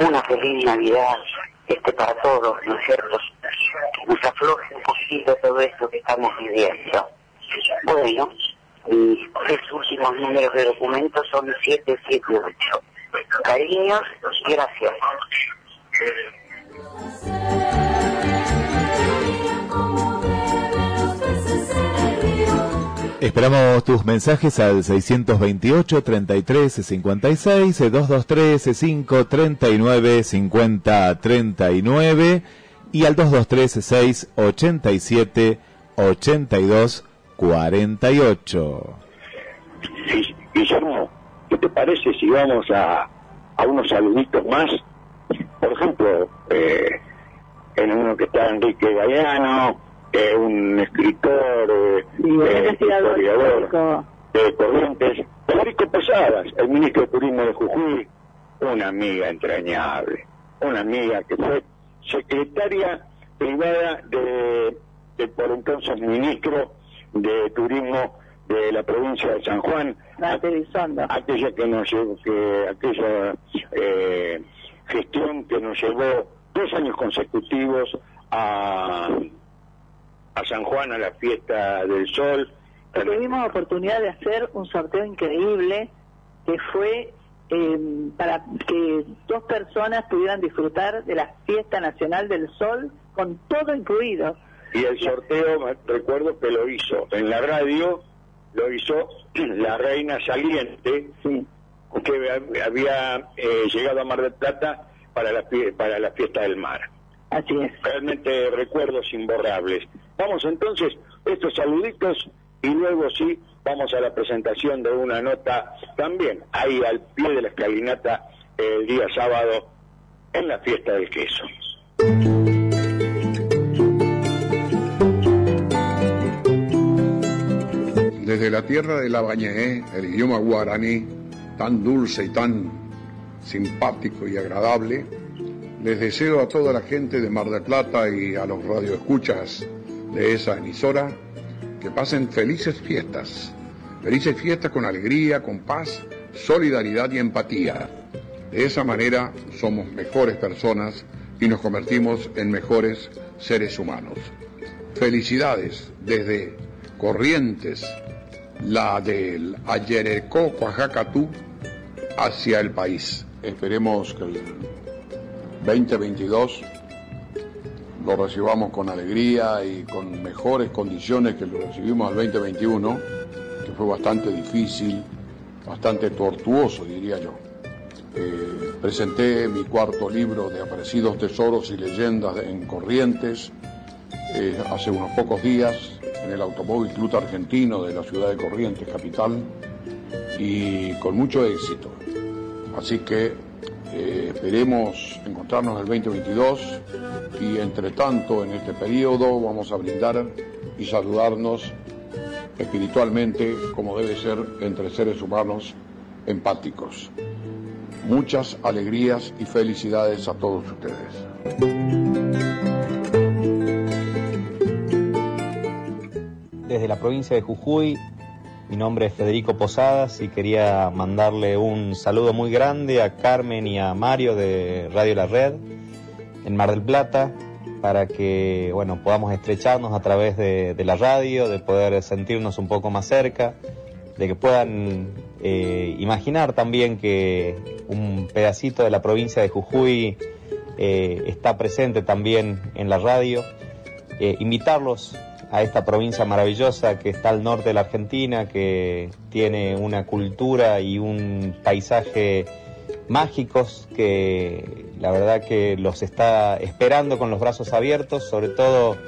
una feliz Navidad este para todos, ¿no es cierto? Que nos afloje un poquito todo esto que estamos viviendo. Bueno, mis tres últimos números de documentos son 778. Cariños y gracias. Esperamos tus mensajes al 628 33 56 223 5 39 50 39 y al 223 6 87 82 48. Guillermo, ¿qué te parece si vamos a, a unos saluditos más? Por ejemplo, eh, en uno que está Enrique Galeano, eh, un escritor, eh, eh, historiador de Corrientes, Federico Posadas, el ministro de Turismo de Jujuy, una amiga entrañable, una amiga que fue secretaria privada de, de por entonces ministro de Turismo de la provincia de San Juan, Elizondo. aquella que nos llevó, que aquella eh, gestión que nos llevó dos años consecutivos a, a San Juan a la fiesta del sol. Tuvimos oportunidad de hacer un sorteo increíble que fue eh, para que dos personas pudieran disfrutar de la fiesta nacional del sol con todo incluido. Y el sorteo, recuerdo que lo hizo en la radio, lo hizo (clears throat) la reina saliente, que hab- había eh, llegado a Mar del Plata para la, para la fiesta del mar. Así es. Realmente recuerdos imborrables. Vamos entonces, estos saluditos y luego sí vamos a la presentación de una nota también ahí al pie de la escalinata el día sábado en la fiesta del queso. Desde la tierra de la Bañé, el idioma guaraní, tan dulce y tan simpático y agradable, les deseo a toda la gente de Mar del Plata y a los radioescuchas de esa emisora que pasen felices fiestas. Felices fiestas con alegría, con paz, solidaridad y empatía. De esa manera somos mejores personas y nos convertimos en mejores seres humanos. Felicidades desde Corrientes, la del Ayerecó, Oaxacatú, hacia el país. Esperemos que el 2022 lo recibamos con alegría y con mejores condiciones que lo recibimos al 2021, que fue bastante difícil, bastante tortuoso, diría yo. Eh, presenté mi cuarto libro de Aparecidos Tesoros y Leyendas en Corrientes eh, hace unos pocos días en el Automóvil Club Argentino de la ciudad de Corrientes, capital, y con mucho éxito. Así que eh, esperemos encontrarnos en el 2022 y entre tanto en este periodo vamos a brindar y saludarnos espiritualmente como debe ser entre seres humanos empáticos. Muchas alegrías y felicidades a todos ustedes. Desde la provincia de Jujuy. Mi nombre es Federico Posadas y quería mandarle un saludo muy grande a Carmen y a Mario de Radio La Red en Mar del Plata para que bueno podamos estrecharnos a través de, la radio, de poder sentirnos un poco más cerca, de que puedan eh, imaginar también que un pedacito de la provincia de Jujuy eh, está presente también en la radio. Eh, invitarlos a esta provincia maravillosa que está al norte de la Argentina, que tiene una cultura y un paisaje mágicos que la verdad que los está esperando con los brazos abiertos, sobre todo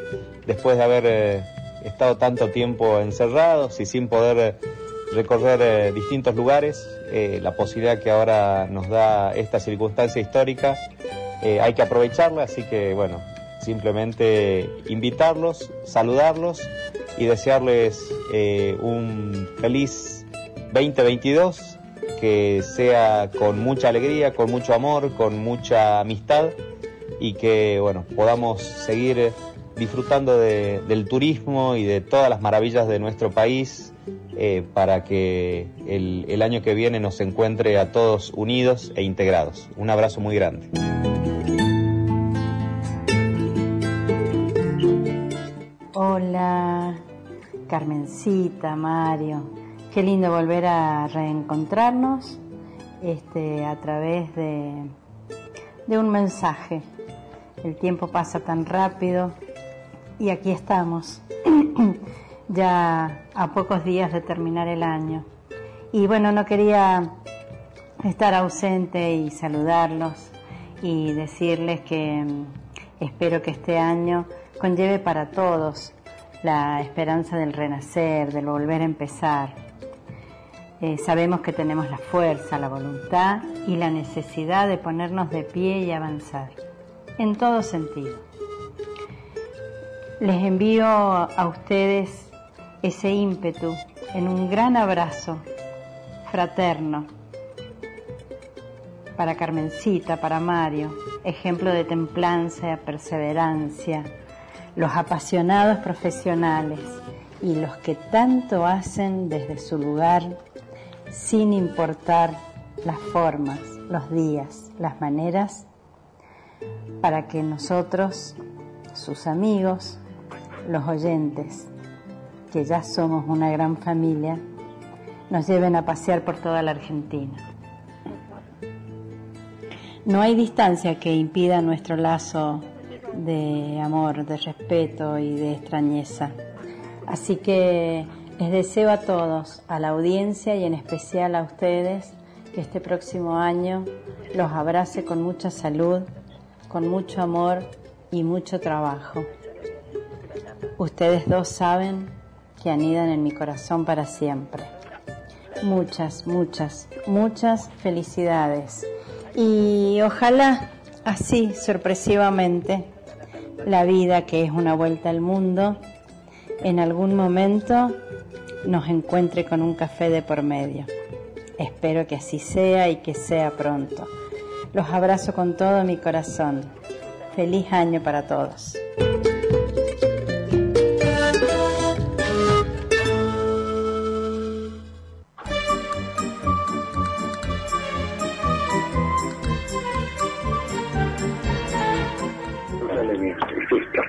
después de haber eh, estado tanto tiempo encerrados y sin poder eh, recorrer distintos lugares, la posibilidad que ahora nos da esta circunstancia histórica, hay que aprovecharla, así que bueno, simplemente invitarlos, saludarlos y desearles eh, un feliz 2022 que sea con mucha alegría, con mucho amor, con mucha amistad y que bueno podamos seguir disfrutando de- del turismo y de todas las maravillas de nuestro país eh, para que el, el año que viene nos encuentre a todos unidos e integrados. Un abrazo muy grande. Hola, Carmencita, Mario. Qué lindo volver a reencontrarnos este, a través de, de un mensaje. El tiempo pasa tan rápido y aquí estamos, (clears throat) ya a pocos días de terminar el año. Y bueno, no quería estar ausente y saludarlos y decirles que mm, espero que este año conlleve para todos la esperanza del renacer, del volver a empezar. Eh, sabemos que tenemos la fuerza, la voluntad y la necesidad de ponernos de pie y avanzar, en todo sentido. Les envío a ustedes ese ímpetu en un gran abrazo fraterno para Carmencita, para Mario, ejemplo de templanza, perseverancia, los apasionados profesionales y los que tanto hacen desde su lugar sin importar las formas, los días, las maneras, para que nosotros, sus amigos, los oyentes, que ya somos una gran familia, nos lleven a pasear por toda la Argentina. No hay distancia que impida nuestro lazo de amor, de respeto y de extrañeza. Así que les deseo a todos, a la audiencia y en especial a ustedes, que este próximo año los abrace con mucha salud, con mucho amor y mucho trabajo. Ustedes dos saben que anidan en mi corazón para siempre. Muchas, muchas, muchas felicidades. Y ojalá así, sorpresivamente, la vida que es una vuelta al mundo, en algún momento nos encuentre con un café de por medio. Espero que así sea y que sea pronto. Los abrazo con todo mi corazón. Feliz año para todos.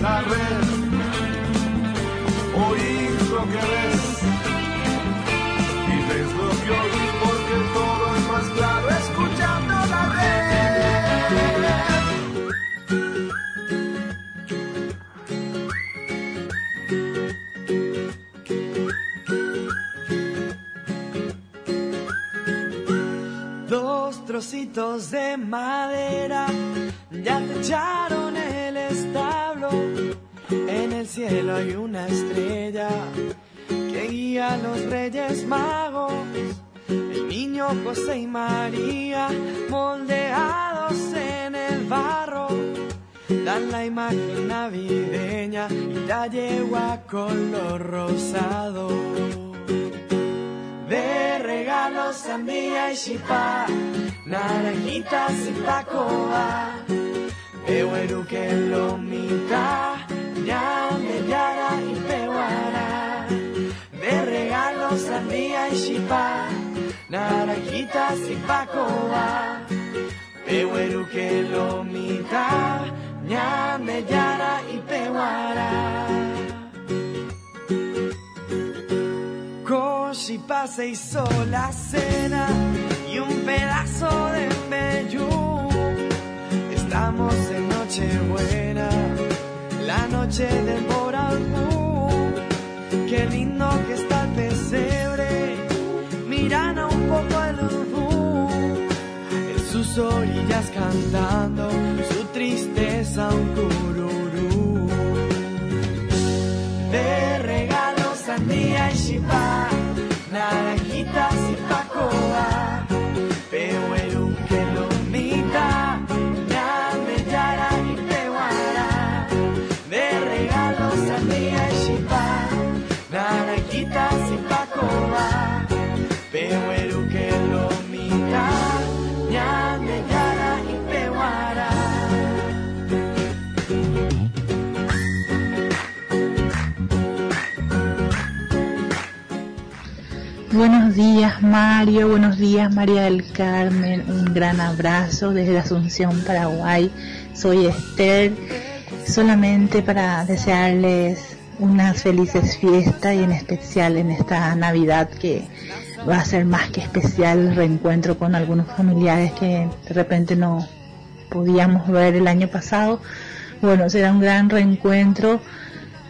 La red, oís lo que ves. Y ves lo que oís porque todo es más claro escuchando la red. Dos trocitos de madera estrella que guía a los reyes magos. El niño José y María moldeados en el barro dan la imagen navideña y la yegua color rosado. De regalos sandía y chipá, naranjitas y pacoa. Eweru que lomita, ñame yara y peguara. De regalos sandía y chipá, naranjitas y pacoa. Eweru que lomita, ñame yara y peguara. Koshi se hizo la cena y un pedazo de meyú. Estamos en Nochebuena, noche del Boralbú. Qué lindo que está el pesebre, miran a un poco el urbú. En sus orillas cantando su tristeza un cururú. De regalos sandía y chipá, Buenos días Mario, buenos días María del Carmen, un gran abrazo desde Asunción, Paraguay. Soy Esther, solamente para desearles unas felices fiestas y en especial en esta Navidad que va a ser más que especial el reencuentro con algunos familiares que de repente no podíamos ver el año pasado. Bueno, será un gran reencuentro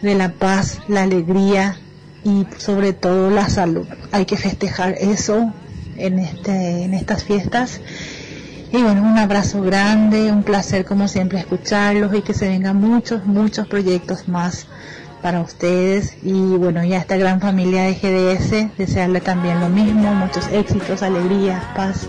de la paz, la alegría y sobre todo la salud. Hay que festejar eso en este en estas fiestas. Y bueno, un abrazo grande, un placer como siempre escucharlos y que se vengan muchos muchos proyectos más para ustedes y bueno, y a esta gran familia de GDS, desearle también lo mismo, muchos éxitos, alegrías, paz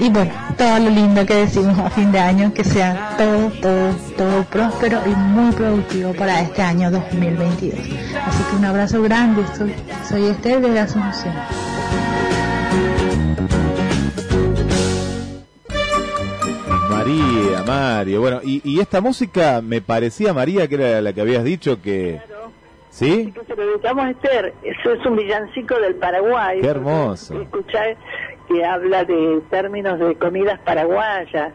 y bueno, todo lo lindo que decimos a fin de año, que sea todo, todo, todo próspero y muy productivo para este año 2022. Así que un abrazo grande, soy, soy Esther de la Asunción. María, Mario. Bueno, y, y esta música me parecía, María, que era la que habías dicho que... ¿Sí? Que se lo dedicamos a Esther. Eso es un villancico del Paraguay. Qué hermoso. Escuchar que habla de términos de comidas paraguayas.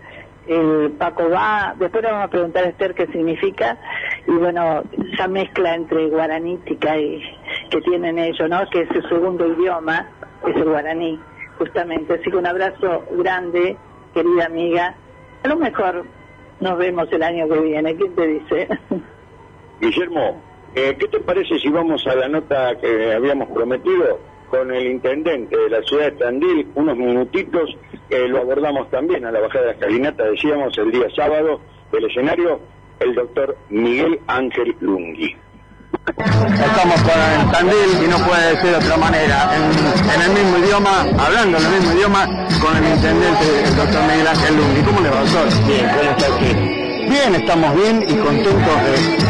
El Paco va, después le vamos a preguntar a Esther qué significa, y bueno, esa mezcla entre guaranítica y que tienen ellos, ¿no? Que es su segundo idioma, es el guaraní, justamente. Así que un abrazo grande, querida amiga. A lo mejor nos vemos el año que viene, ¿quién te dice? Guillermo, eh, ¿qué te parece si vamos a la nota que habíamos prometido con el intendente de la ciudad de Tandil? Unos minutitos, eh, lo abordamos también a la bajada de la escalinata, decíamos el día sábado del escenario, el doctor Miguel Ángel Lungui. Estamos con el Tandil y no puede ser de otra manera. En, en el mismo idioma, hablando en el mismo idioma, con el intendente, el doctor Miguel Ángel Lungui. ¿Cómo le va, doctor? Bien, ¿cómo está usted? Bien, estamos bien y contentos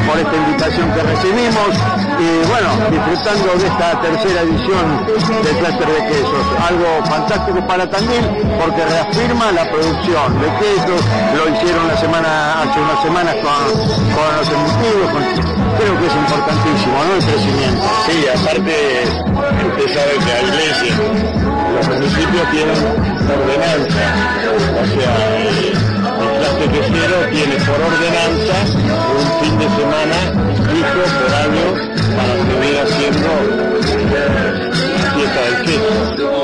por esta invitación que recibimos y bueno, disfrutando de esta tercera edición del Cluster de Quesos. Algo fantástico para Tandil porque reafirma la producción de quesos, lo hicieron la semana, hace unas semanas con, los embutidos, creo que es importantísimo, ¿no? El crecimiento. Sí, aparte, usted sabe que la iglesia, los municipios tienen ordenanza, o el, clase quesero tiene por ordenanza un fin de semana fijo por año para seguir haciendo la fiesta del queso.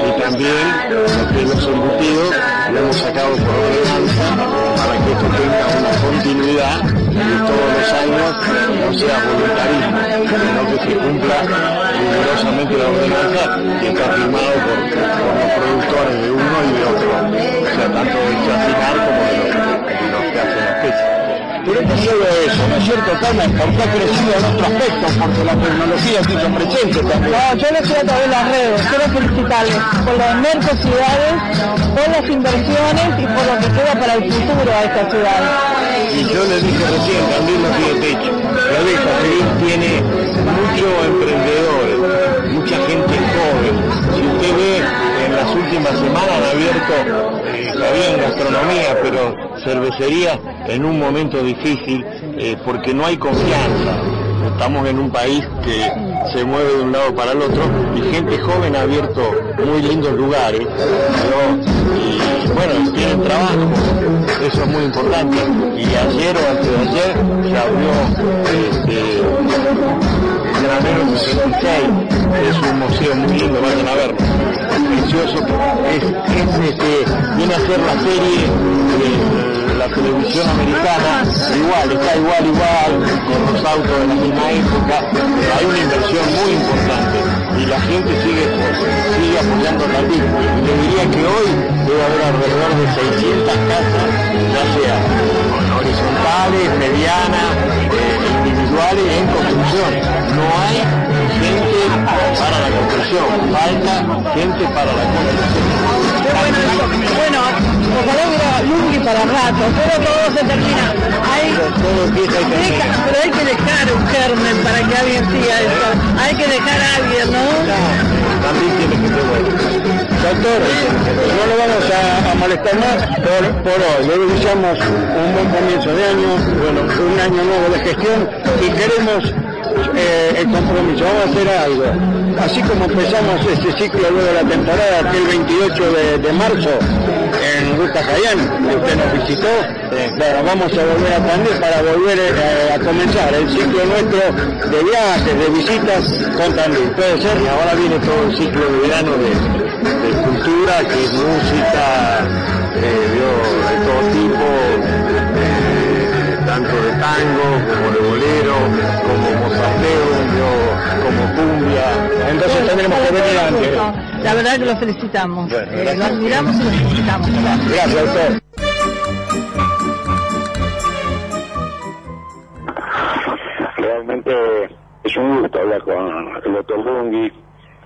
Y también lo que es los embutidos lo hemos sacado por ordenanza para que esto tenga una continuidad y todos los años no sea voluntarismo, sino que se cumpla rigurosamente la ordenanza que está firmado por, los productores de uno y de otro, o sea, tanto del chacinar como de los, Pero no solo eso, ¿no es cierto, Carmen? Porque ha crecido en otro aspecto, porque la tecnología se hizo presente también. No, yo les quiero a través de las redes. Quiero felicitarles por las emergentes ciudades, por las inversiones y por lo que queda para el futuro a esta ciudad. Y yo le dije recién, también no tiene techo. La Tandil tiene muchos emprendedores, mucha gente las últimas semanas han abierto, eh, está bien, gastronomía, pero cervecería en un momento difícil eh, porque no hay confianza. Estamos en un país que se mueve de un lado para el otro y gente joven ha abierto muy lindos lugares ¿no? y bueno, tienen trabajo, eso es muy importante. Y ayer o antes de ayer se abrió este, Granero 66, es un museo muy lindo, vayan a verlo, es precioso, es, es, este, viene a ser la serie de la televisión americana, igual, está igual, igual, con los autos de la misma época, hay una inversión muy importante y la gente sigue, sigue apoyando la LIC. Le diría que hoy debe haber alrededor de 600 casas, ya sea horizontales, medianas, eh, individuales en construcción. No hay gente para la construcción, falta gente para la construcción. Bueno, ojalá hubiera Lungi para rato, pero todo se termina. Hay, Todo empieza y termina. deja- pero hay que dejar un germen para que alguien siga esto. Hay que dejar a alguien, ¿no? También tiene que ser bueno. Doctor, no lo vamos a, a molestar más por, por hoy. Le deseamos un buen comienzo de año, bueno, un año nuevo de gestión y queremos eh, el compromiso. Vamos a hacer algo. Así como empezamos este ciclo luego de la temporada, aquel 28 de, de marzo en Ruta Cayán, que usted nos visitó, bueno, vamos a volver a Tandil para volver eh, a comenzar el ciclo nuestro de viajes, de visitas con Tandil. ¿Puede ser? Y ahora viene todo el ciclo de verano de, de cultura, que es música, eh, de todo tipo, eh, tanto de tango como de bolero, como cumbia. Entonces tendremos que venir antes. La verdad que lo felicitamos. Bueno, Eh, gracias. lo admiramos y lo felicitamos. Gracias, doctor. Realmente Es un gusto hablar con el doctor Bungi.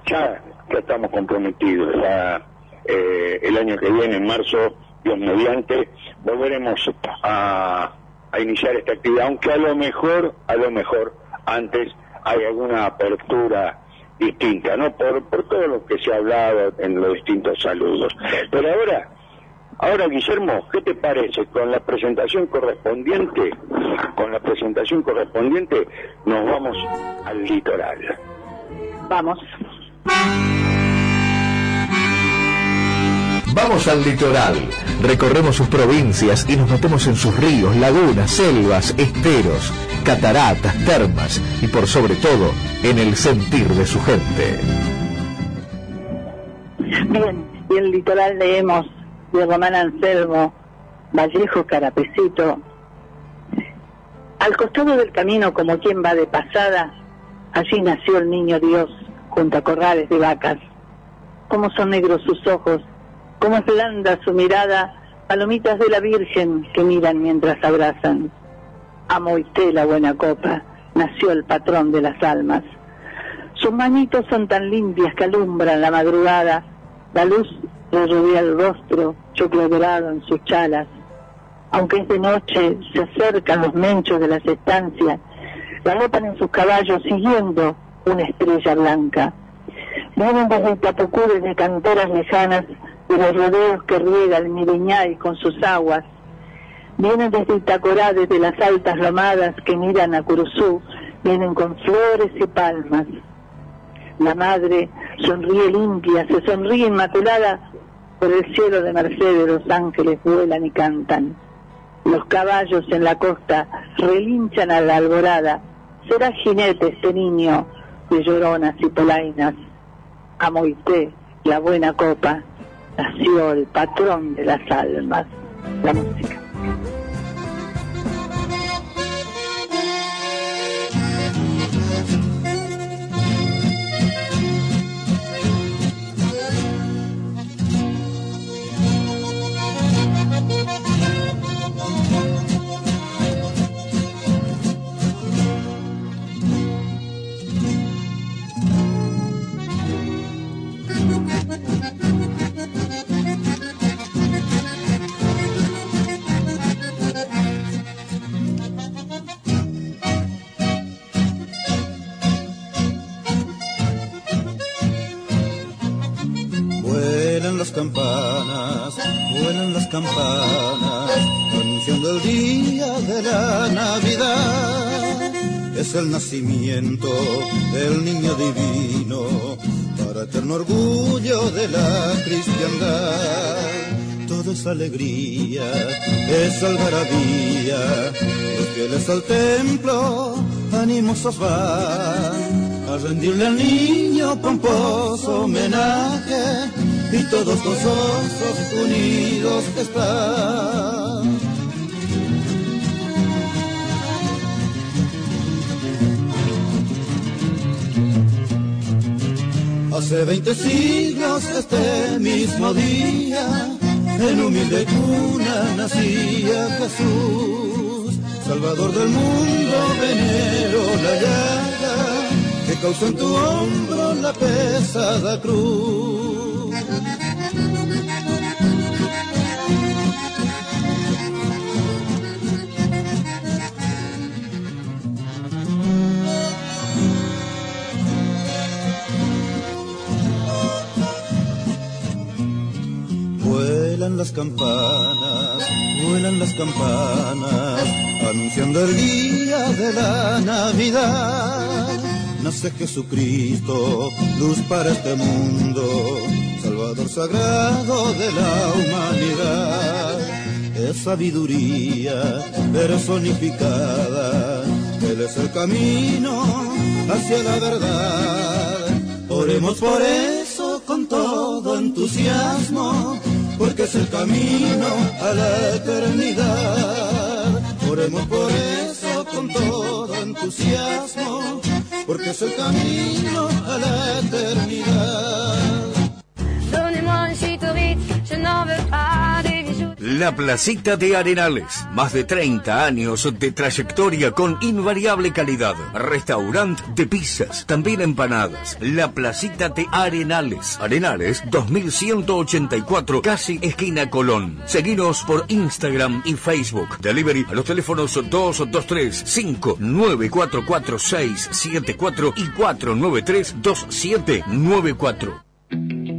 Ya, ya estamos comprometidos. Ya eh, el año que viene, en marzo, Dios mediante, volveremos a, a iniciar esta actividad, aunque a lo mejor, a lo mejor, antes hay alguna apertura distinta, ¿no? Por, por todo lo que se ha hablado en los distintos saludos. Pero ahora, ahora Guillermo, ¿qué te parece? Con la presentación correspondiente, con la presentación correspondiente, nos vamos al litoral. Vamos. Vamos al litoral, recorremos sus provincias y nos metemos en sus ríos, lagunas, selvas, esteros, cataratas, termas y por sobre todo en el sentir de su gente. Bien, y el litoral leemos de Román Anselmo, Vallejo Carapecito. Al costado del camino, como quien va de pasada, allí nació el niño Dios, junto a corrales de vacas. Cómo son negros sus ojos, cómo es blanda su mirada, palomitas de la Virgen que miran mientras abrazan. A la buena copa, nació el patrón de las almas. Sus manitos son tan limpias que alumbran la madrugada, la luz le rodea el rostro, choclo dorado en sus chalas. Aunque es de noche, se acercan los menchos de las estancias, galopan en sus caballos siguiendo una estrella blanca. Vienen desde Itapocú, desde canteras lejanas, de los rodeos que riega el Miriñay con sus aguas. Vienen desde Itacorá, desde las altas lomadas que miran a Curuzú, vienen con flores y palmas. La madre sonríe limpia, se sonríe inmaculada, por el cielo de Mercedes los ángeles vuelan y cantan. Los caballos en la costa relinchan a la alborada. Será jinete este niño de lloronas y polainas. A Moité, la buena copa, nació el patrón de las almas, la música. Campanas, anunciando el día de la Navidad. Es el nacimiento del niño divino, para eterno orgullo de la cristiandad. Todo es alegría, es algarabía, los fieles al templo, animosos van a rendirle al niño pomposo homenaje y todos gozosos unidos están. Hace veinte siglos este mismo día, en humilde cuna nacía Jesús, Salvador del mundo, venero la llaga que causó en tu hombro la pesada cruz. Las campanas, vuelan las campanas, anunciando el día de la Navidad. Nace Jesucristo, luz para este mundo, Salvador sagrado de la humanidad. Es sabiduría personificada, Él es el camino hacia la verdad. Oremos por eso con todo entusiasmo, porque es el camino a la eternidad. Oremos por eso con todo entusiasmo, porque es el camino a la eternidad. Donnez-moi une je n'en veux pas. La Placita de Arenales. Más de 30 años de trayectoria con invariable calidad. Restaurante de pizzas, también empanadas. La Placita de Arenales. Arenales 2184, casi esquina Colón. Seguinos por Instagram y Facebook. Delivery a los teléfonos 223 5944674 y 493 2794.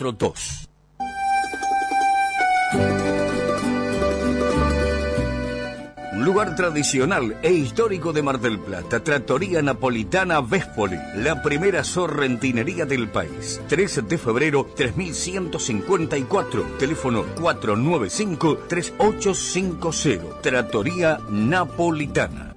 2. Un lugar tradicional e histórico de Mar del Plata, Trattoria Napolitana Véspoli, la primera sorrentinería del país. 13 de febrero 3154, teléfono 495-3850, Trattoria Napolitana.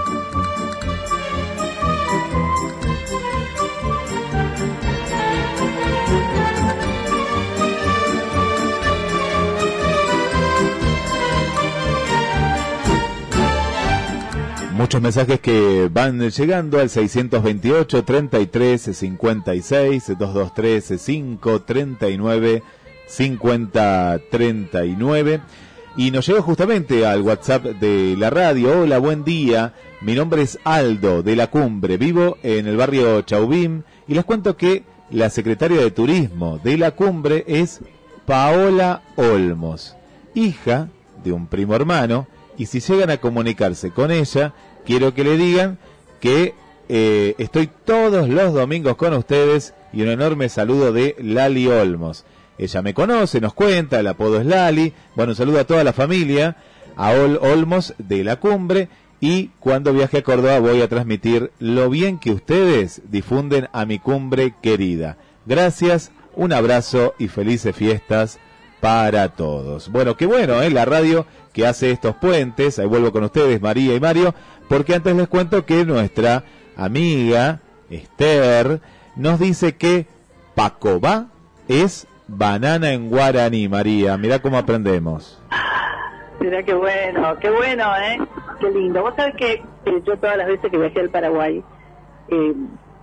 Muchos mensajes que van llegando al 628 33 56 223 5 39 50 39 y nos llega justamente al WhatsApp de la radio. Hola, buen día. Mi nombre es Aldo de la Cumbre. Vivo en el barrio Chauvim y les cuento que la secretaria de Turismo de la Cumbre es Paola Olmos, hija de un primo hermano. Y si llegan a comunicarse con ella, quiero que le digan que eh, estoy todos los domingos con ustedes y un enorme saludo de Lali Olmos. Ella me conoce, nos cuenta, el apodo es Lali. Bueno, un saludo a toda la familia, a Ol Olmos de la cumbre. Y cuando viaje a Córdoba voy a transmitir lo bien que ustedes difunden a mi cumbre querida. Gracias, un abrazo y felices fiestas para todos. Bueno, qué bueno, ¿eh? La radio que hace estos puentes. Ahí vuelvo con ustedes, María y Mario, porque antes les cuento que nuestra amiga Esther nos dice que Pacobá es banana en guaraní, María. Mirá cómo aprendemos. Mira qué bueno, qué bueno, ¿eh? Qué lindo. Vos sabés que eh, yo todas las veces que viajé al Paraguay, eh,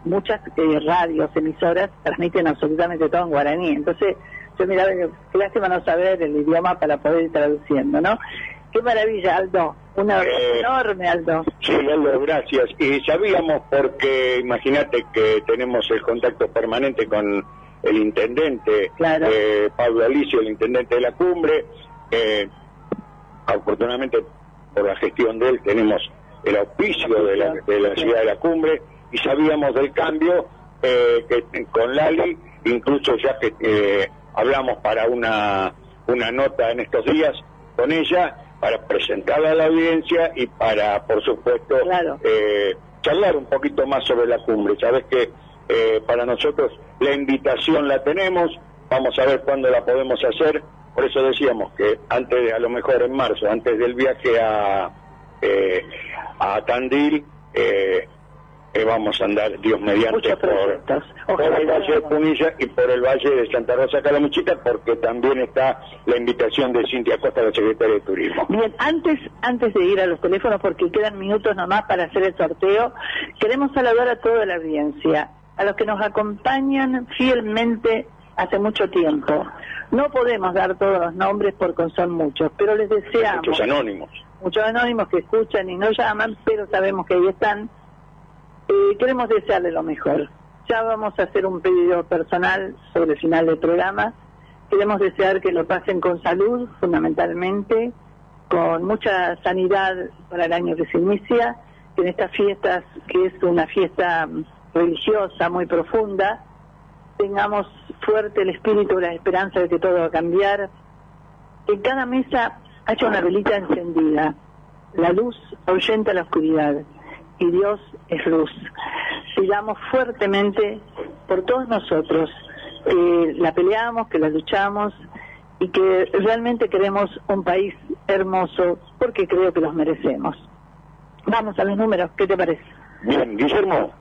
muchas eh, radios, emisoras, transmiten absolutamente todo en guaraní. Entonces, yo miraba, qué lástima no saber el idioma para poder ir traduciendo, ¿no? Qué maravilla, Aldo. Un abrazo Eh, enorme, Aldo. Sí, Aldo, gracias. Y sabíamos porque, imagínate que tenemos el contacto permanente con el intendente, eh, Pablo Alicio, el intendente de la cumbre. Eh, afortunadamente, por la gestión de él, tenemos el auspicio de la, de la ciudad de la cumbre y sabíamos del cambio eh, que con Lali, incluso ya que eh, hablamos para una, una nota en estos días con ella, para presentarla a la audiencia y para, por supuesto, eh, charlar un poquito más sobre la cumbre. Sabes que eh, para nosotros la invitación la tenemos, vamos a ver cuándo la podemos hacer. Por eso decíamos que antes, de, a lo mejor en marzo, antes del viaje a, eh, a Tandil, eh, eh, vamos a andar, Dios mediante, por, por el Valle de Punilla y por el Valle de Santa Rosa Calamuchita, porque también está la invitación de Cintia Costa, la secretaria de Turismo. Bien, antes, antes de ir a los teléfonos, porque quedan minutos nomás para hacer el sorteo, queremos saludar a toda la audiencia, a los que nos acompañan fielmente hace mucho tiempo. No podemos dar todos los nombres porque son muchos, pero les deseamos... Muchos anónimos. Muchos anónimos que escuchan y no llaman, pero sabemos que ahí están. Queremos desearles lo mejor. Ya vamos a hacer un pedido personal sobre el final del programa. Queremos desear que lo pasen con salud, fundamentalmente, con mucha sanidad para el año que se inicia, que en estas fiestas, que es una fiesta religiosa muy profunda, tengamos fuerte el espíritu, la esperanza de que todo va a cambiar. En cada mesa haya una velita encendida. La luz ahuyenta la oscuridad y Dios es luz. Sigamos fuertemente por todos nosotros, que la peleamos, que la luchamos y que realmente queremos un país hermoso porque creo que los merecemos. Vamos a los números, ¿qué te parece? Bien, Guillermo.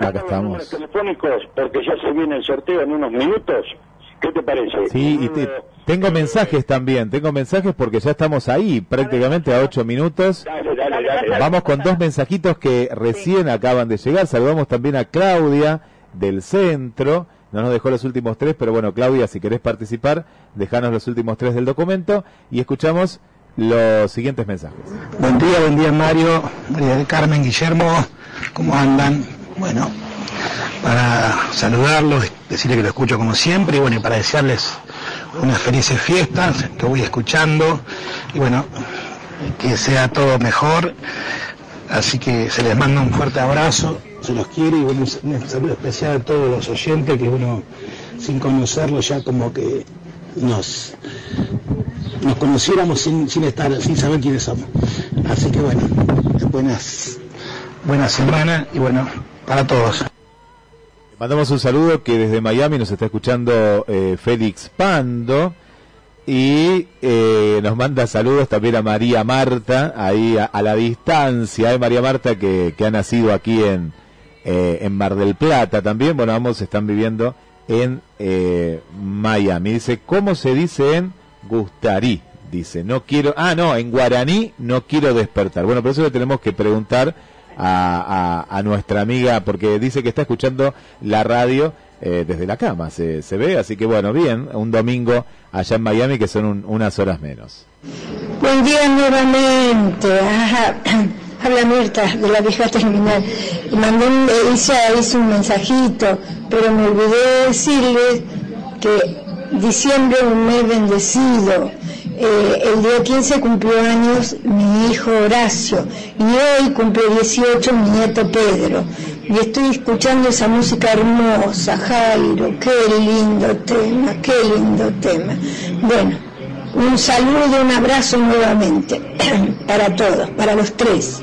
Acá estamos. telefónicos, porque ya se viene el sorteo en unos minutos. ¿Qué te parece? Sí, y te- tengo mensajes también, tengo mensajes porque ya estamos ahí, prácticamente a ocho minutos. Dale, dale, dale. Vamos con dos mensajitos que recién acaban de llegar. Saludamos también a Claudia del centro. No nos dejó los últimos tres, pero bueno, Claudia, si querés participar, dejanos los últimos tres del documento y escuchamos los siguientes mensajes. Buen día, buen día Mario, María del Carmen, Guillermo, ¿cómo andan? Bueno, para saludarlos, decirles que lo escucho como siempre y bueno, y para desearles unas felices fiestas que voy escuchando y bueno, que sea todo mejor. Así que se les manda un fuerte abrazo, se los quiere y bueno, un saludo especial a todos los oyentes que uno sin conocerlos ya como que nos nos conociéramos sin, sin estar, sin saber quiénes somos. Así que bueno, buenas, buenas semanas y bueno, para todos. Mandamos un saludo que desde Miami nos está escuchando eh, Félix Pando y eh, nos manda saludos también a María Marta, ahí a, la distancia, eh, María Marta que, que ha nacido aquí en, eh, en Mar del Plata también, bueno, ambos están viviendo en eh, Miami. Dice, ¿cómo se dice en Gustarí? Dice, no quiero, ah, no, en guaraní no quiero despertar. Bueno, por eso le tenemos que preguntar a, a- nuestra amiga, porque dice que está escuchando la radio eh, desde la cama, se, se ve, así que bueno, bien, un domingo allá en Miami que son un- unas horas menos. Buen día nuevamente. (clears throat) Habla Mirta de la vieja terminal. Y mandé ella hizo un mensajito, pero me olvidé de decirle que diciembre es un mes bendecido. Eh, el día 15 cumplió años mi hijo Horacio y hoy cumple 18 mi nieto Pedro. Y estoy escuchando esa música hermosa, Jairo, qué lindo tema, qué lindo tema. Bueno, un saludo, un abrazo nuevamente (clears throat) para todos, para los tres.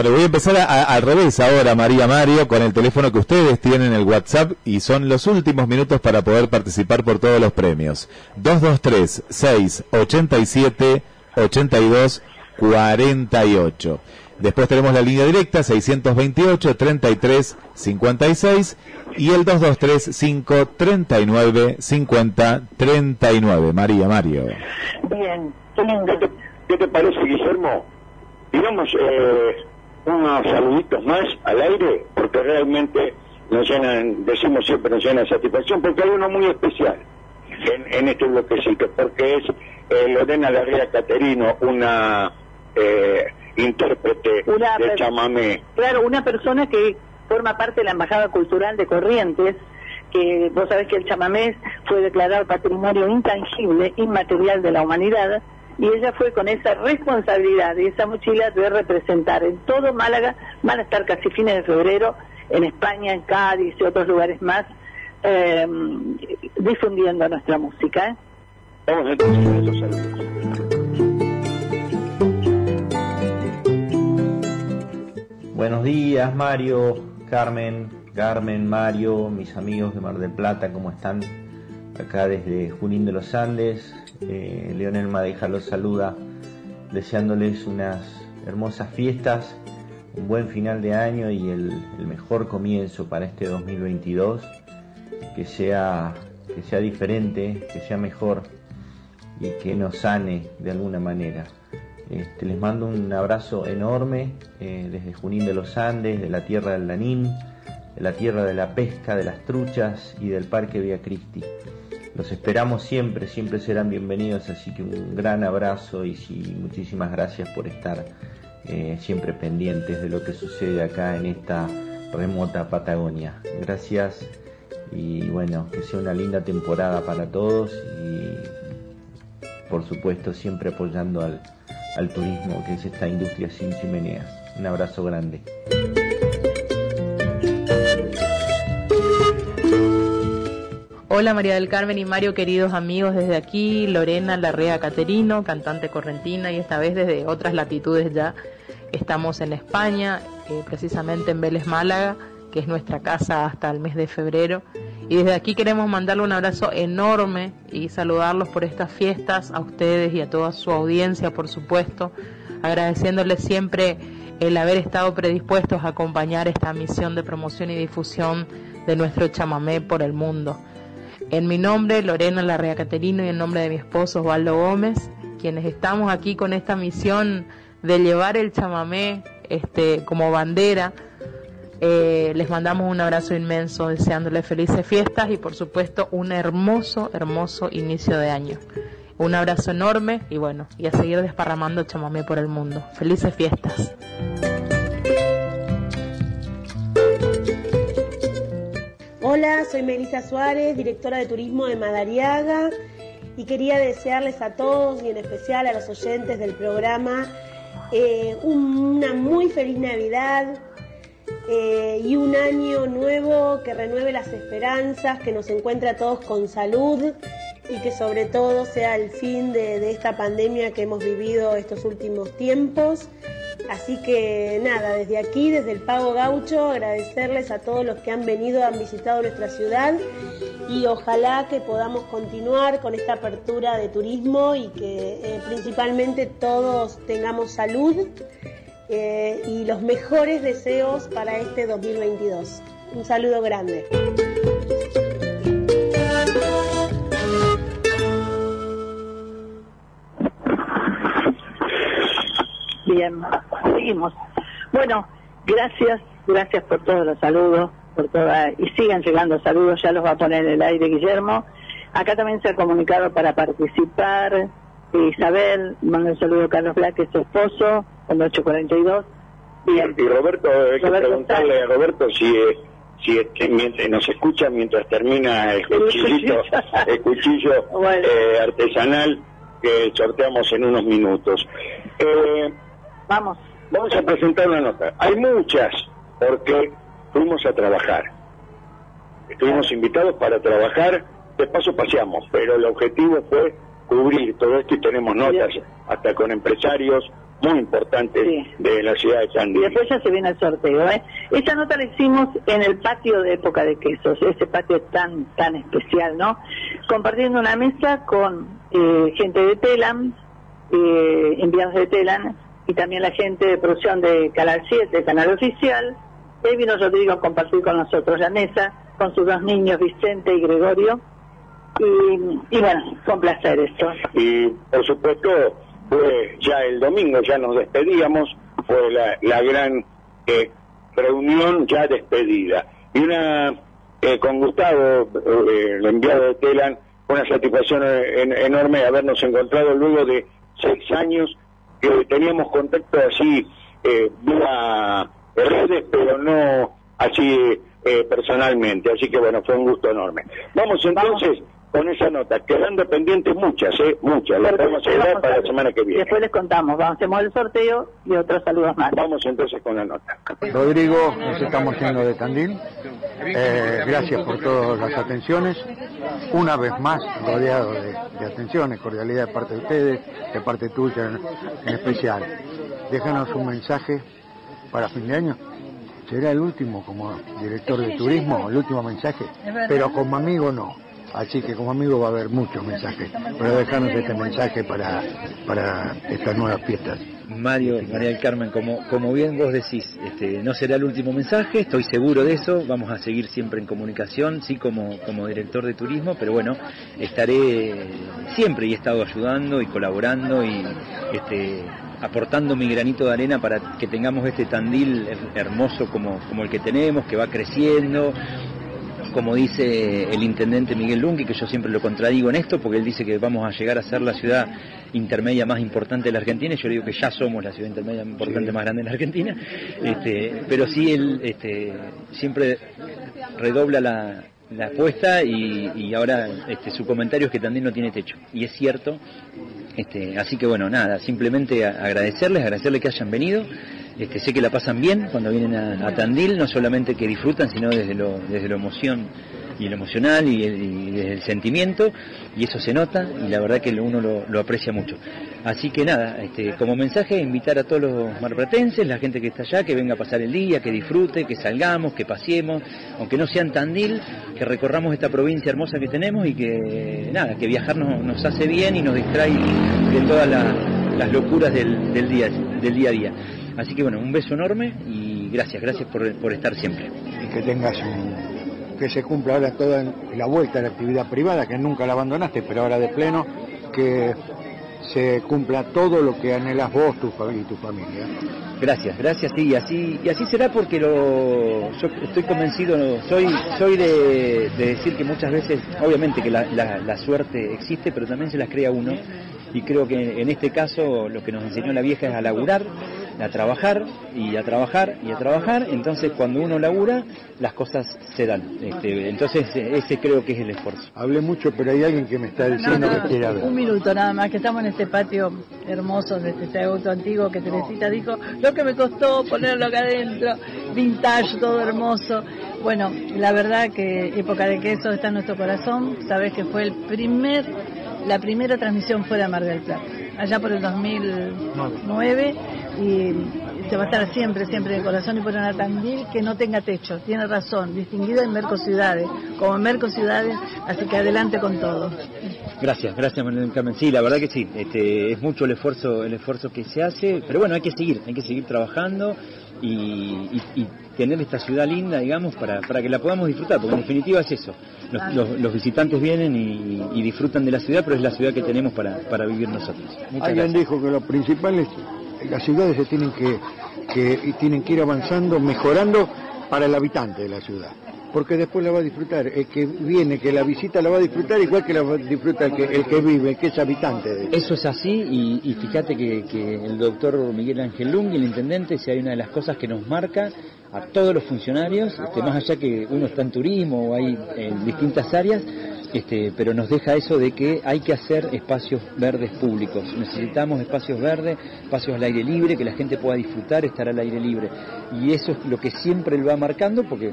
Bueno, voy a empezar a- a- al revés ahora, María Mario, con el teléfono que ustedes tienen en el WhatsApp y son los últimos minutos para poder participar por todos los premios. 223-687-8248. Después tenemos la línea directa 628-33-56 y el 223-539-50-39. María Mario. Bien, qué lindo. ¿Qué te, qué te parece, Guillermo? Digamos, eh, unos saluditos más al aire, porque realmente nos llenan, decimos siempre, nos llena de satisfacción, porque hay uno muy especial en, en este bloquecito, porque es eh, Lorena Larrea Caterino, una eh, intérprete Una de chamamé. Claro, una persona que forma parte de la Embajada Cultural de Corrientes, que vos sabés que el chamamés fue declarado patrimonio intangible, inmaterial de la humanidad, y ella fue con esa responsabilidad y esa mochila de representar en todo Málaga, van a estar casi fines de febrero en España, en Cádiz y otros lugares más, eh, difundiendo nuestra música. ¿eh? Vamos entonces con esos saludos. Buenos días, Mario, Carmen, Carmen, Mario, mis amigos de Mar del Plata, ¿cómo están? Acá desde Junín de los Andes, eh, Leonel Madeja los saluda, deseándoles unas hermosas fiestas, un buen final de año y el, mejor comienzo para este 2022, que sea, que sea diferente, que sea mejor y que nos sane de alguna manera. Este, les mando un abrazo enorme eh, desde Junín de los Andes, de la tierra del Lanín, de la tierra de la pesca, de las truchas y del Parque Vía Cristi. Los esperamos siempre, siempre serán bienvenidos, así que un gran abrazo y muchísimas gracias por estar eh, siempre pendientes de lo que sucede acá en esta remota Patagonia. Gracias y bueno, que sea una linda temporada para todos y por supuesto siempre apoyando al, al turismo, que es esta industria sin chimeneas. Un abrazo grande. Hola María del Carmen y Mario, queridos amigos desde aquí, Lorena Larrea Caterino, cantante correntina y esta vez desde otras latitudes ya. Estamos en España, eh, precisamente en Vélez Málaga, que es nuestra casa hasta el mes de febrero. Y desde aquí queremos mandarle un abrazo enorme y saludarlos por estas fiestas, a ustedes y a toda su audiencia, por supuesto, agradeciéndoles siempre el haber estado predispuestos a acompañar esta misión de promoción y difusión de nuestro chamamé por el mundo. En mi nombre, Lorena Larrea Caterino, y en nombre de mi esposo Osvaldo Gómez, quienes estamos aquí con esta misión de llevar el chamamé este, como bandera, eh, les mandamos un abrazo inmenso, deseándoles felices fiestas y por supuesto un hermoso, hermoso inicio de año. Un abrazo enorme y bueno, y a seguir desparramando chamamé por el mundo. Felices fiestas. Hola, soy Melissa Suárez, directora de turismo de Madariaga y quería desearles a todos y en especial a los oyentes del programa eh, una muy feliz Navidad, eh, y un año nuevo que renueve las esperanzas, que nos encuentre a todos con salud y que sobre todo sea el fin de, de esta pandemia que hemos vivido estos últimos tiempos. Así que nada, desde aquí, desde el Pago Gaucho, agradecerles a todos los que han venido, han visitado nuestra ciudad y ojalá que podamos continuar con esta apertura de turismo y que eh, principalmente todos tengamos salud eh, y los mejores deseos para este 2022. Un saludo grande. Bien, seguimos. Bueno, gracias, gracias por todos los saludos, por toda, y sigan llegando saludos, ya los va a poner en el aire Guillermo. Acá también se ha comunicado para participar eh, Isabel, mando un saludo a Carlos Black, que es su esposo, con 842. Bien. Y Roberto, hay que Roberto preguntarle a Roberto si, si este, mientras, nos escucha mientras termina el cuchillito, el cuchillo (laughs) eh, artesanal que sorteamos en unos minutos. Eh, Vamos. Vamos a presentar una nota. Hay muchas, porque fuimos a trabajar. Estuvimos invitados para trabajar, de paso paseamos, pero el objetivo fue cubrir todo esto y tenemos notas hasta con empresarios muy importantes de la ciudad de Y Tandil. después ya se viene el sorteo. ¿eh? Esta nota la hicimos en el patio de época de quesos, ese patio tan tan especial, ¿no? Compartiendo una mesa con eh, gente de Telam, eh, enviados de Telam, y también la gente de producción de Canal 7, Canal Oficial. Ahí vino Rodrigo a compartir con nosotros la mesa, con sus dos niños, Vicente y Gregorio. Y, bueno, fue un placer esto. Y por supuesto, fue ya el domingo, ya nos despedíamos, fue la, la gran eh, reunión ya despedida. Y una, eh, con Gustavo, eh, el enviado de Telan, una satisfacción eh, en- enorme habernos encontrado luego de seis años que teníamos contacto así eh, vía redes, pero no así eh, personalmente. Así que bueno, fue un gusto enorme. Vamos entonces con esa nota, quedando pendientes muchas, ¿eh? Muchas, las podemos asegurar para la semana que viene. Después les contamos, vamos, hacemos el sorteo y otros saludos más. Vamos entonces con la nota. Rodrigo, nos estamos yendo de Tandil. Eh, gracias por todas las atenciones. Una vez más, rodeado de, de atenciones, cordialidad de parte de ustedes, de parte tuya en, en especial. Déjanos un mensaje para fin de año. Será el último como director de turismo, el último mensaje, pero como amigo no. Así que como amigo va a haber muchos mensajes, pero dejarnos este mensaje para, para estas nuevas fiestas. Mario, María del Carmen, como, como bien vos decís, este, no será el último mensaje, estoy seguro de eso, vamos a seguir siempre en comunicación, sí como, como director de turismo, pero bueno, estaré siempre y he estado ayudando y colaborando y este, aportando mi granito de arena para que tengamos este Tandil her- hermoso como, como el que tenemos, que va creciendo, como dice el intendente Miguel Lungui, que yo siempre lo contradigo en esto, porque él dice que vamos a llegar a ser la ciudad intermedia más importante de la Argentina, y yo digo que ya somos la ciudad intermedia importante más grande de la Argentina, este, pero sí él este, siempre redobla la, la apuesta y, y ahora este, su comentario es que Tandil no tiene techo, y es cierto, este, así que bueno, nada, simplemente agradecerles, agradecerles que hayan venido. Este, sé que la pasan bien cuando vienen a, Tandil, no solamente que disfrutan, sino desde lo, desde lo emoción y lo emocional y, el- desde el sentimiento, y eso se nota y la verdad que uno lo, lo aprecia mucho. Así que nada, este, como mensaje, invitar a todos los marplatenses, la gente que está allá, que venga a pasar el día, que disfrute, que salgamos, que paseemos, aunque no sean Tandil, que recorramos esta provincia hermosa que tenemos y que nada, que viajar nos, hace bien y nos distrae de todas la- las locuras del día, del día a día. Así que bueno, un beso enorme y gracias, gracias por, por estar siempre. y que tengas un, que se cumpla ahora toda la vuelta a la actividad privada, que nunca la abandonaste, pero ahora de pleno, que se cumpla todo lo que anhelas vos tu, y tu familia. Gracias, gracias, sí, y así, y así será porque lo, yo estoy convencido, soy, soy de, de decir que muchas veces, obviamente que la, la- la suerte existe, pero también se las crea uno, y creo que en este caso lo que nos enseñó la vieja es a laburar, a trabajar, y a trabajar, y a trabajar, entonces cuando uno labura, las cosas se dan, Este, entonces ese creo que es el esfuerzo. Hablé mucho, pero hay alguien que me está diciendo No, no, que quiere hablar. Un minuto nada más, que estamos en este patio hermoso de este auto antiguo que Teresita dijo, lo que me costó ponerlo acá adentro, vintage, todo hermoso. Bueno, la verdad que Época de Queso está en nuestro corazón, sabes que fue el primer, la primera transmisión fuera de Mar del Plata, allá por el 2009 y se va a estar siempre, siempre en el corazón y por una Tandil que no tenga techo, tiene razón, distinguido en Mercociudades, como en Mercociudades, así que adelante con todo. Gracias, gracias Manuel Carmen. Sí, la verdad que sí, este, es mucho el esfuerzo, el esfuerzo que se hace, pero bueno, hay que seguir, hay que seguir trabajando y, y- y tener esta ciudad linda, digamos, para, para que la podamos disfrutar, porque en definitiva es eso. Los, los- los visitantes vienen y, y disfrutan de la ciudad, pero es la ciudad que tenemos para, para vivir nosotros. Muchas Alguien gracias. dijo que lo principal es las ciudades se tienen que, que tienen que ir avanzando, mejorando para el habitante de la ciudad. Porque después la va a disfrutar, el que viene, que la visita la va a disfrutar igual que la va a disfrutar el que, el que vive, que es habitante de Eso es así y, y fíjate que, que el doctor Miguel Ángel Lung, el intendente, si hay una de las cosas que nos marca a todos los funcionarios, este, más allá que uno está en turismo o hay en distintas áreas, este, pero nos deja eso de que hay que hacer espacios verdes públicos. Necesitamos espacios verdes, espacios al aire libre, que la gente pueda disfrutar, estar al aire libre. Y eso es lo que siempre él va marcando porque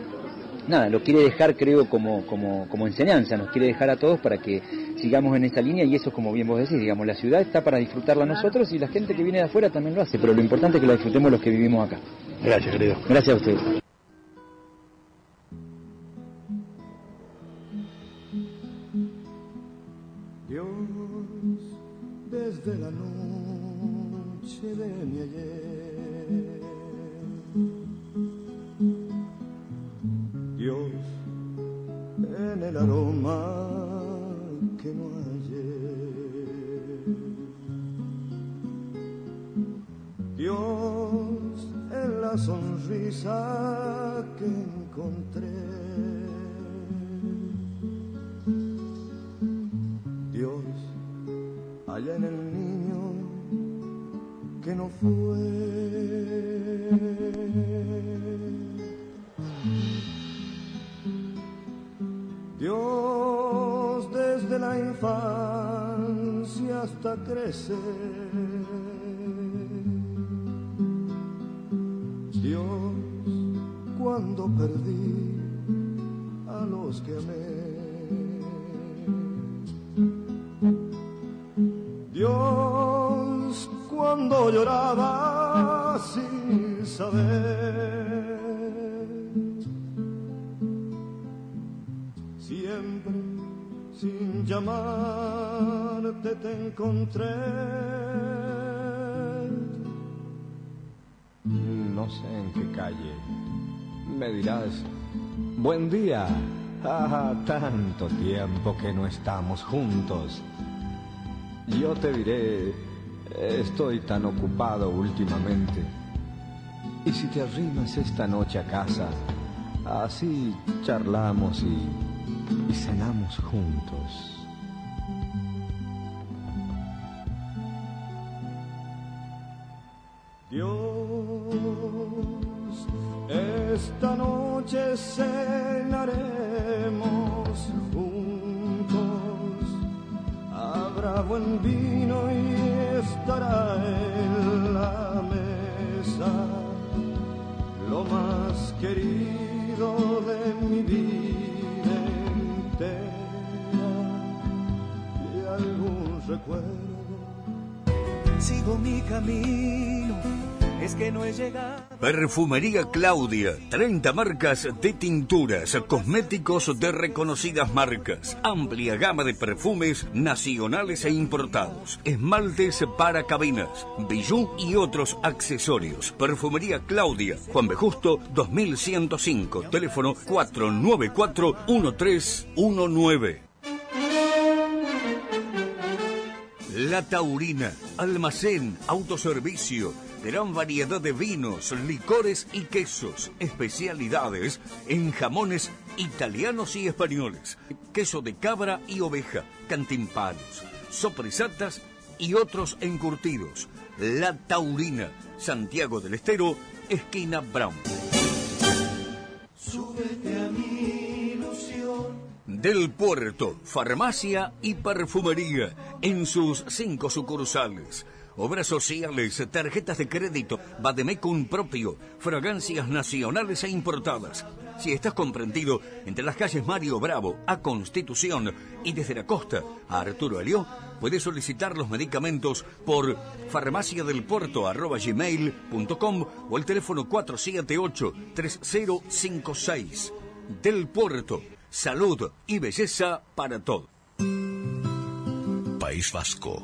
nada, lo quiere dejar creo como, como, como enseñanza, nos quiere dejar a todos para que sigamos en esa línea y eso como bien vos decís, digamos, la ciudad está para disfrutarla nosotros y la gente que viene de afuera también lo hace, pero lo importante es que la disfrutemos los que vivimos acá. Gracias, querido. Gracias a ustedes. Dios, en el aroma que no hallé, Dios, en la sonrisa que encontré. Dios allá en el que no fue. Dios desde la infancia hasta crecer. Dios, cuando perdí a los que amé. Dios, cuando lloraba sin saber. Siempre sin llamarte te encontré. No sé en qué calle. Me dirás, buen día. Ah, tanto tiempo que no estamos juntos. Yo te diré, estoy tan ocupado últimamente. Y si te arrimas esta noche a casa, así charlamos y, cenamos juntos. Dios, esta noche cenaremos juntos. Habrá buen vino y estará en la mesa lo más querido de mi vida entera y algún recuerdo. Sigo mi camino, que no he llegado. Perfumería Claudia, 30 marcas de tinturas, cosméticos de reconocidas marcas, amplia gama de perfumes nacionales e importados, esmaltes para cabinas, bijú y otros accesorios. Perfumería Claudia, Juan B. Justo, 2105, teléfono 494-1319. La Taurina, almacén, autoservicio, gran variedad de vinos, licores y quesos, especialidades en jamones italianos y españoles, queso de cabra y oveja, cantimpalos, sopresatas y otros encurtidos. La Taurina, Santiago del Estero, esquina Brown. Súbete a mi ilusión. Del Puerto, farmacia y perfumería en sus cinco sucursales. Obras sociales, tarjetas de crédito, Bademecum propio, fragancias nacionales e importadas. Si estás comprendido entre las calles Mario Bravo a Constitución y desde la costa a Arturo Alió, puedes solicitar los medicamentos por farmaciadelpuerto.gmail.com o el teléfono 478-3056. Del Puerto, salud y belleza para todos. País Vasco.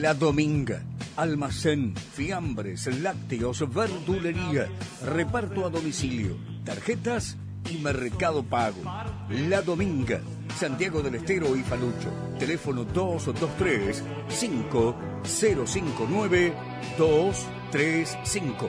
La Dominga. Almacén, fiambres, lácteos, verdulería, reparto a domicilio, tarjetas y mercado pago. La Dominga, Santiago del Estero y Falucho. Teléfono 223 5059 235.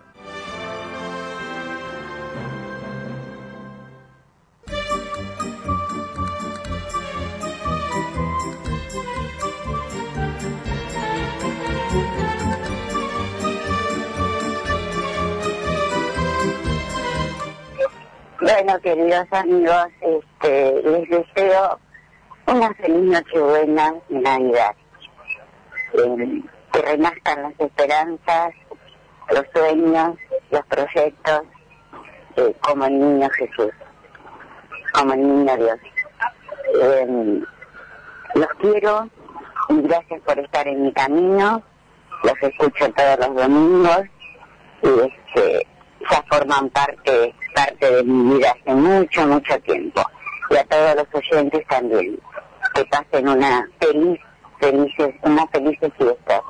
Bueno, queridos amigos, este, les deseo una feliz Nochebuena y Navidad. Eh, que renazcan las esperanzas, los sueños, los proyectos, eh, como el niño Jesús, como el niño Dios. Eh, los quiero y gracias por estar en mi camino. Los escucho todos los domingos y este, ya forman parte, parte de mi vida hace mucho, mucho tiempo. Y a todos los oyentes también. Que pasen una feliz, felices, una felices fiesta.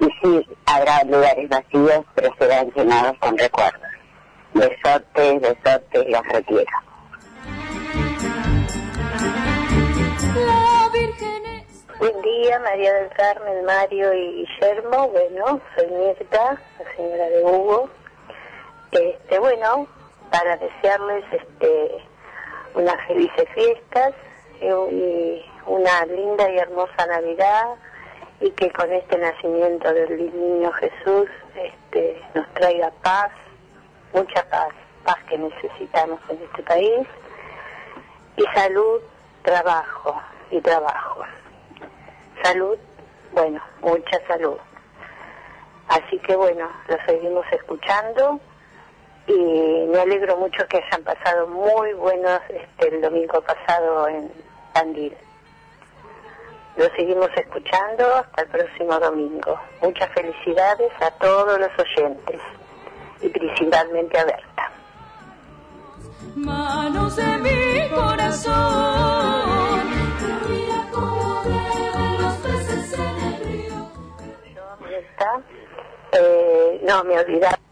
Y sí, habrá lugares vacíos, pero serán llenados con recuerdos. Besotes, besotes, los requiero. Buen día, María del Carmen, Mario y Guillermo. Bueno, soy Mirta, la señora de Hugo. Este, bueno, para desearles este, unas felices fiestas y una linda y hermosa Navidad y que con este nacimiento del niño Jesús este, nos traiga paz, mucha paz, paz que necesitamos en este país y salud, trabajo y trabajo. Salud, bueno, mucha salud. Así que bueno, lo seguimos escuchando y me alegro mucho que hayan pasado muy buenos este, el domingo pasado en Tandil. Lo seguimos escuchando hasta el próximo domingo. Muchas felicidades a todos los oyentes y principalmente a Berta. Manos de mi corazón. Mira cómo beben los peces en el río. ¿Está? Eh, no, me olvidaba.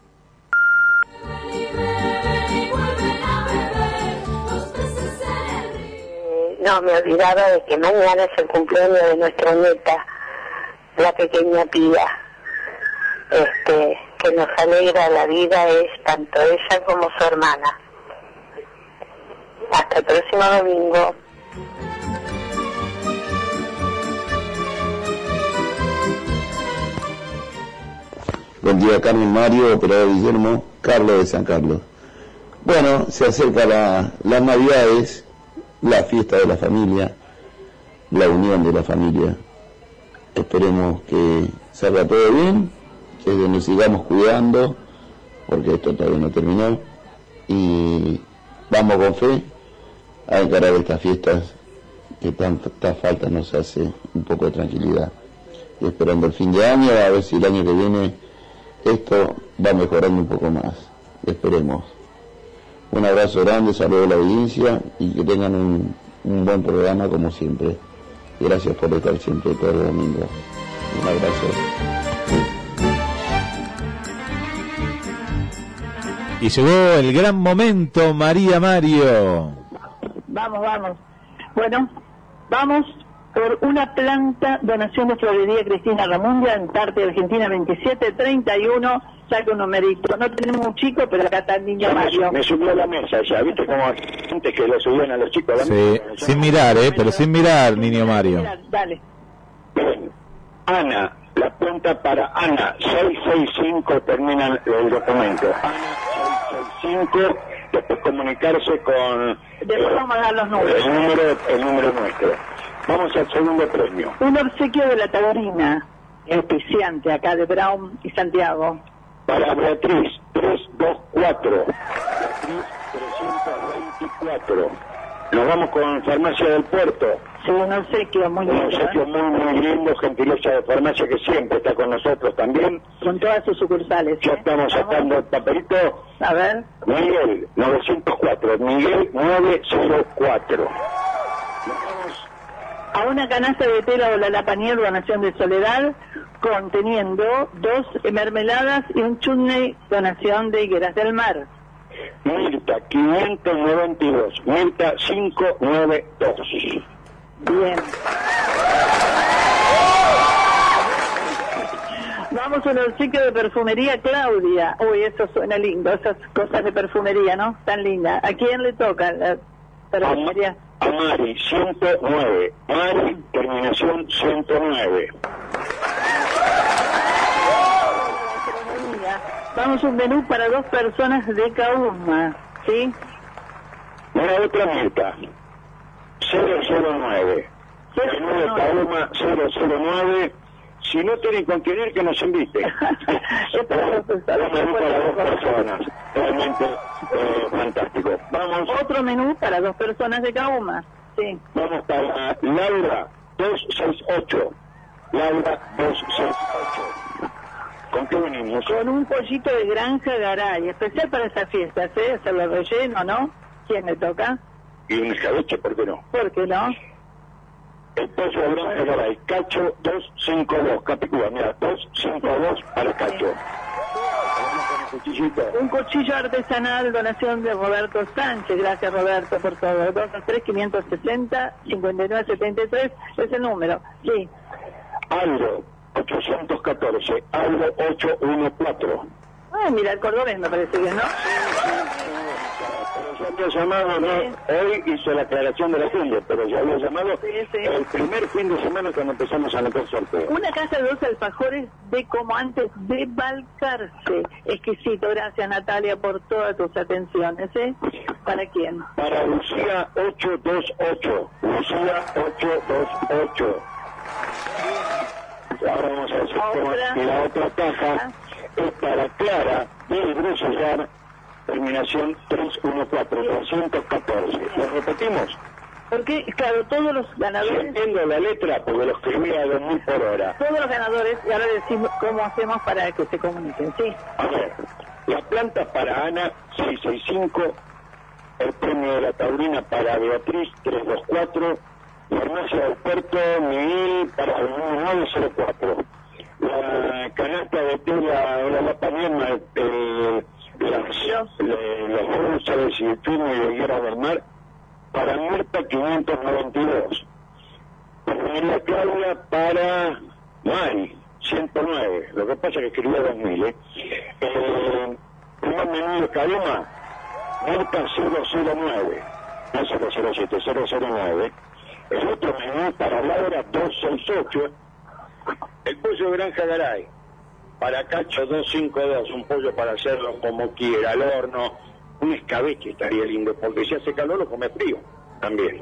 No, me olvidaba de que mañana es el cumpleaños de nuestra nieta, la pequeña Pía. Este, que nos alegra la vida es tanto ella como su hermana. Hasta el próximo domingo. Buen día, Carmen Mario, operador Guillermo, Carlos de San Carlos. Bueno, se acerca la, las Navidades, la fiesta de la familia, la unión de la familia. Esperemos que salga todo bien, que nos sigamos cuidando, porque esto todavía no terminó. Y vamos con fe a encarar estas fiestas que tanta falta nos hace un poco de tranquilidad. Y esperando el fin de año, a ver si el año que viene esto va mejorando un poco más. Esperemos. Un abrazo grande, saludo a la audiencia y que tengan un, un buen programa como siempre. Gracias por estar siempre todos los domingos. Un abrazo. Y llegó el gran momento, María Mario. Vamos, vamos. Bueno, vamos por una planta donación de Florería Cristina Ramundia en parte de Argentina 2731, saca un numerito. No tenemos un chico, pero acá está el niño Mario. me subió a la mesa ya, ¿viste? Como antes que lo subían a los chicos a la Sí, mesa. sin mirar, ¿eh? Pero sin mirar, niño Mario. Dale. Ana, la cuenta para Ana, 665 termina el documento. Ana, 665, después comunicarse con Después vamos a dar los números. el número, el número nuestro. Vamos al segundo premio. Un obsequio de la taurina, auspiciante acá de Brown y Santiago. Para Beatriz, 324. Beatriz, 324. Nos vamos con Farmacia del Puerto. Sí, un obsequio muy Un lindo. sitio ¿eh? muy, muy lindo, gentileza de farmacia que siempre está con nosotros también. Con todas sus sucursales. Ya ¿eh? estamos sacando el papelito. A ver. Miguel, 904. Miguel, 904. A una canasta de tela o la lapanier donación de Soledad, conteniendo dos mermeladas y un chutney donación de Higueras del Mar. Mirta, 592. Mirta, 592. Bien. Vamos a un obsequio de perfumería Claudia. Uy, eso suena lindo, esas cosas de perfumería, ¿no? Tan linda. ¿A quién le toca la perfumería? A Mari, 109. Mari, terminación 109. Vamos un menú para dos personas de Cauma, ¿sí? Una otra multa. 009. Menú de Paloma 009. Si no tienen con quién ir, que nos inviten. (laughs) Un menú para dos personas. Realmente eh, fantástico. Vamos. Otro menú para dos personas de Cauma. Sí. Vamos para Laura 268. Laura 268. ¿Con qué venimos? Con un pollito de granja Garay, especial para esas fiestas, ¿eh? Hacerlo relleno, ¿no? ¿Quién le toca? Y un escabeche, ¿por qué no? ¿Por qué no? El pollo de granja Garay, Cacho 252, Capicúa, mira, 252 para Cacho. Un cuchillo artesanal, donación de Roberto Sánchez. Gracias, Roberto, por todo. 223 560 5973 es el número. Sí. Aldo 814, Aldo 814. Ah, mira, el cordobés me parece bien, ¿no? Ya había llamado, ¿no? Hoy hizo la aclaración de la gente, pero ya había llamado el primer fin de semana cuando empezamos a meter sorteo. Una casa de dos alfajores de como antes de Balcarce. Exquisito, gracias Natalia por todas tus atenciones, ¿eh? ¿Para quién? Para Lucía 828, Lucía 828. Ahora vamos a hacer la otra caja es para Clara del Brusellar, terminación 314, 314. ¿Lo repetimos? Porque, claro, todos los ganadores, entiendo la letra, porque lo escribí a 2000 por hora. todos los ganadores, y ahora decimos cómo hacemos para que se comuniquen, ¿sí? A ver, la planta para Ana 665, el premio de la taurina para Beatriz 324, farmacia del puerto Miguel para el 904. La canasta de tela de la panema, eh, las, le- las bolsas y de Guerra del Mar para Mirta 592. María Claudia para Mari, 109. Lo que pasa es que escribió 2000, ¿eh? Eh, menú de Caloma, Mirta 009. No 007, 009. El otro menú para Laura 268. El pollo de Granja Garay. Para Cacho 252, un pollo para hacerlo como quiera, al horno. Un escabeche estaría lindo, porque si hace calor lo come frío también.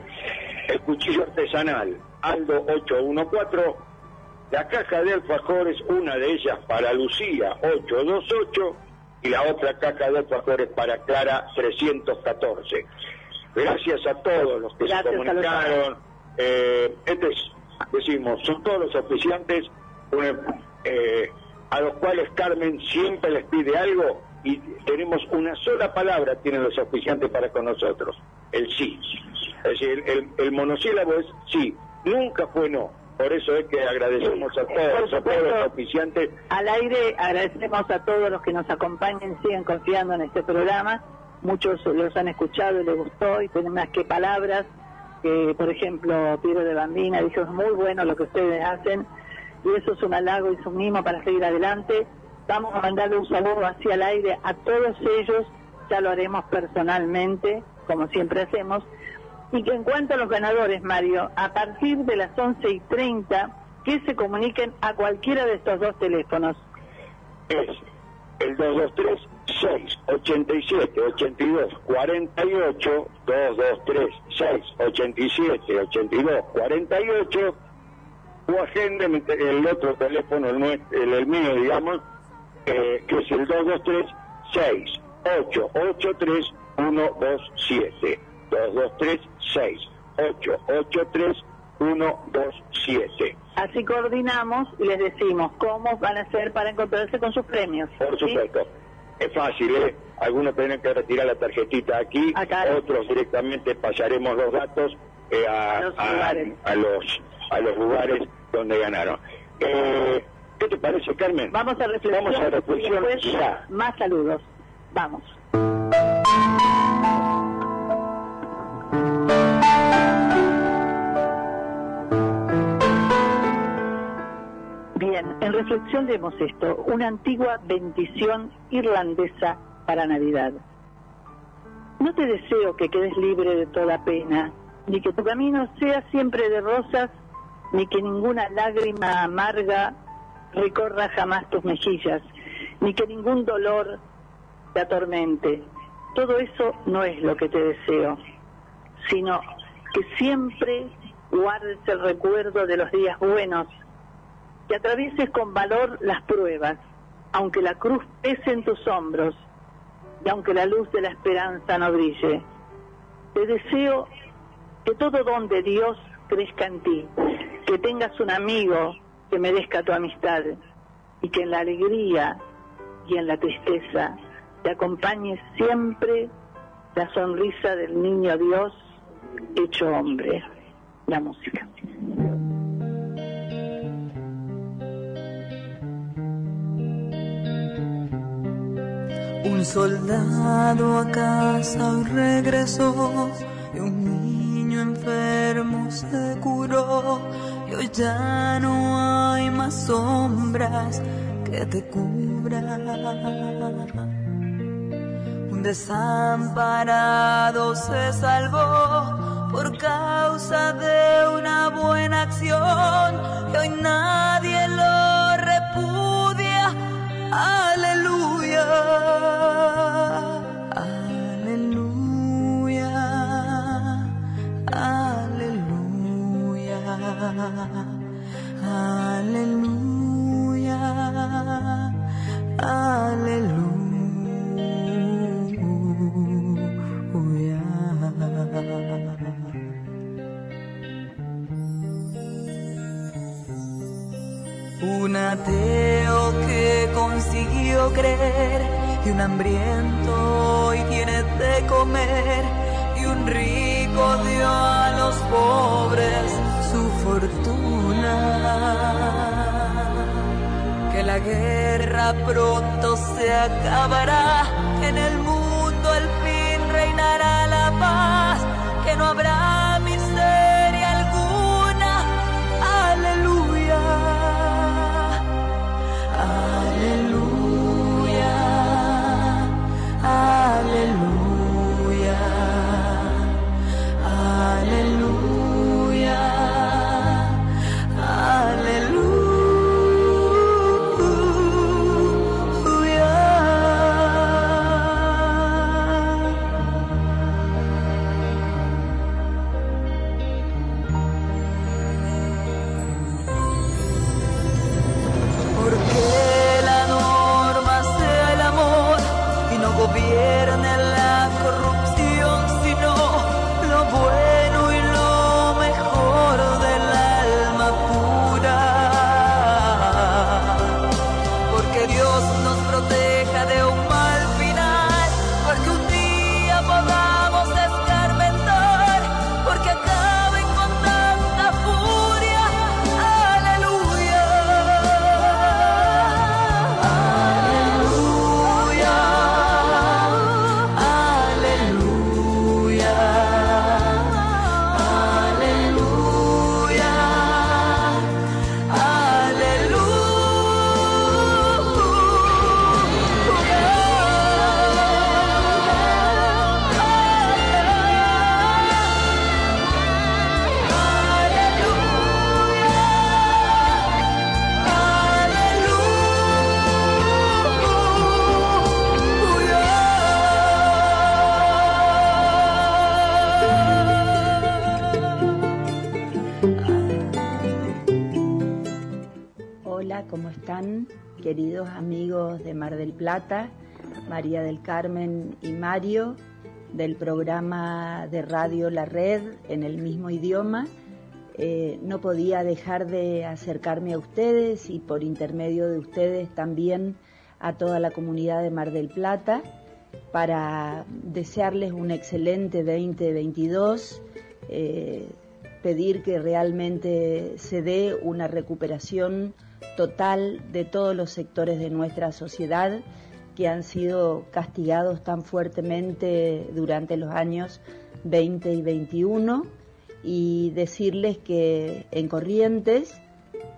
El cuchillo artesanal, Aldo 814. La caja de alfajores, una de ellas para Lucía 828 y la otra caja de alfajores para Clara 314. Gracias a todos los que Gracias se comunicaron. Eh, este es, decimos, son todos los oficiantes una- eh, a los cuales Carmen siempre les pide algo y tenemos una sola palabra, tienen los oficiantes para con nosotros, el sí. Es decir, el, el monosílabo es sí, nunca fue no. Por eso es que agradecemos a todos, a todos los oficiantes Al aire agradecemos a todos los que nos acompañen, sigan confiando en este programa. Muchos los han escuchado y les gustó y tienen más que palabras. Que, por ejemplo, Piero de Bambina dijo, es muy bueno lo que ustedes hacen y eso es un halago y es un mimo para seguir adelante. Vamos a mandarle un saludo hacia el aire a todos ellos, ya lo haremos personalmente, como siempre hacemos. Y que en cuanto a los ganadores, Mario, a partir de las 11 y 30, que se comuniquen a cualquiera de estos dos teléfonos. es el 223 687 82 48 223 687 82 48 o agenden el otro teléfono el, el, el mío digamos eh, que es el 223 6883 127 223 6883 127 Así coordinamos y les decimos cómo van a hacer para encontrarse con sus premios. Por ¿sí? supuesto. Es fácil, ¿eh? Algunos tienen que retirar la tarjetita aquí, otros directamente pasaremos los datos eh, a, los a- lugares. a los, a los lugares donde ganaron. Eh, ¿Qué te parece, Carmen? Vamos a reflexión. Vamos a reflexión ya. Más saludos. Vamos. Bien, en reflexión leemos esto, una antigua bendición irlandesa para Navidad. No te deseo que quedes libre de toda pena, ni que tu camino sea siempre de rosas, ni que ninguna lágrima amarga recorra jamás tus mejillas, ni que ningún dolor te atormente. Todo eso no es lo que te deseo. sino que siempre guardes el recuerdo de los días buenos, que atravieses con valor las pruebas, aunque la cruz pese en tus hombros y aunque la luz de la esperanza no brille. Te deseo que todo don de Dios crezca en ti, que tengas un amigo que merezca tu amistad y que en la alegría y en la tristeza te acompañe siempre la sonrisa del niño Dios hecho hombre. La música. Un soldado a casa regresó y un niño enfermo se curó hoy ya no hay más sombras que te cubran. Un desamparado se salvó por causa de una buena acción y hoy nadie lo repudia. Aleluya. Aleluya. Aleluya. Aleluya. Aleluya. Un ateo que consiguió creer y un hambriento hoy tiene de comer y un rico dio a los pobres fortuna. Que la guerra pronto se acabará, que en el mundo al fin reinará la paz, que no habrá María del Carmen y Mario, del programa de radio La Red en el mismo idioma. Eh, no podía dejar de acercarme a ustedes y por intermedio de ustedes también a toda la comunidad de Mar del Plata para desearles un excelente 2022, eh, pedir que realmente se dé una recuperación total de todos los sectores de nuestra sociedad que han sido castigados tan fuertemente durante los años 20 y 21 y decirles que en Corrientes,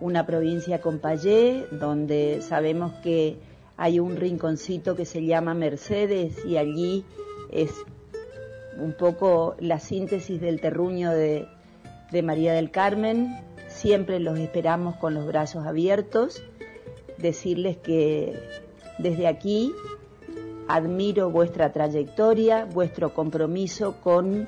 una provincia con Payé, donde sabemos que hay un rinconcito que se llama Mercedes y allí es un poco la síntesis del terruño de, de María del Carmen. Siempre los esperamos con los brazos abiertos. Decirles que desde aquí admiro vuestra trayectoria, vuestro compromiso con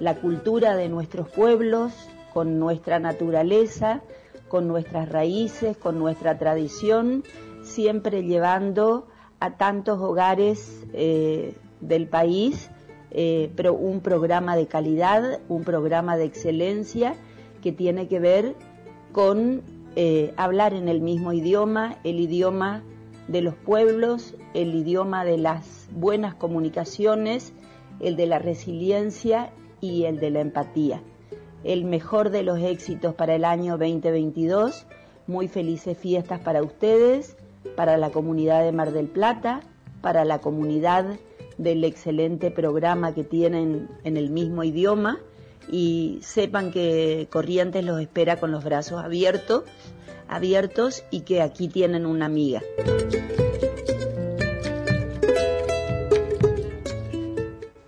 la cultura de nuestros pueblos, con nuestra naturaleza, con nuestras raíces, con nuestra tradición, siempre llevando a tantos hogares eh, del país eh, pero un programa de calidad, un programa de excelencia que tiene que ver con eh, hablar en el mismo idioma, el idioma de los pueblos, el idioma de las buenas comunicaciones, el de la resiliencia y el de la empatía. El mejor de los éxitos para el año 2022. Muy felices fiestas para ustedes, para la comunidad de Mar del Plata, para la comunidad del excelente programa que tienen en el mismo idioma y sepan que Corrientes los espera con los brazos abiertos, abiertos y que aquí tienen una amiga.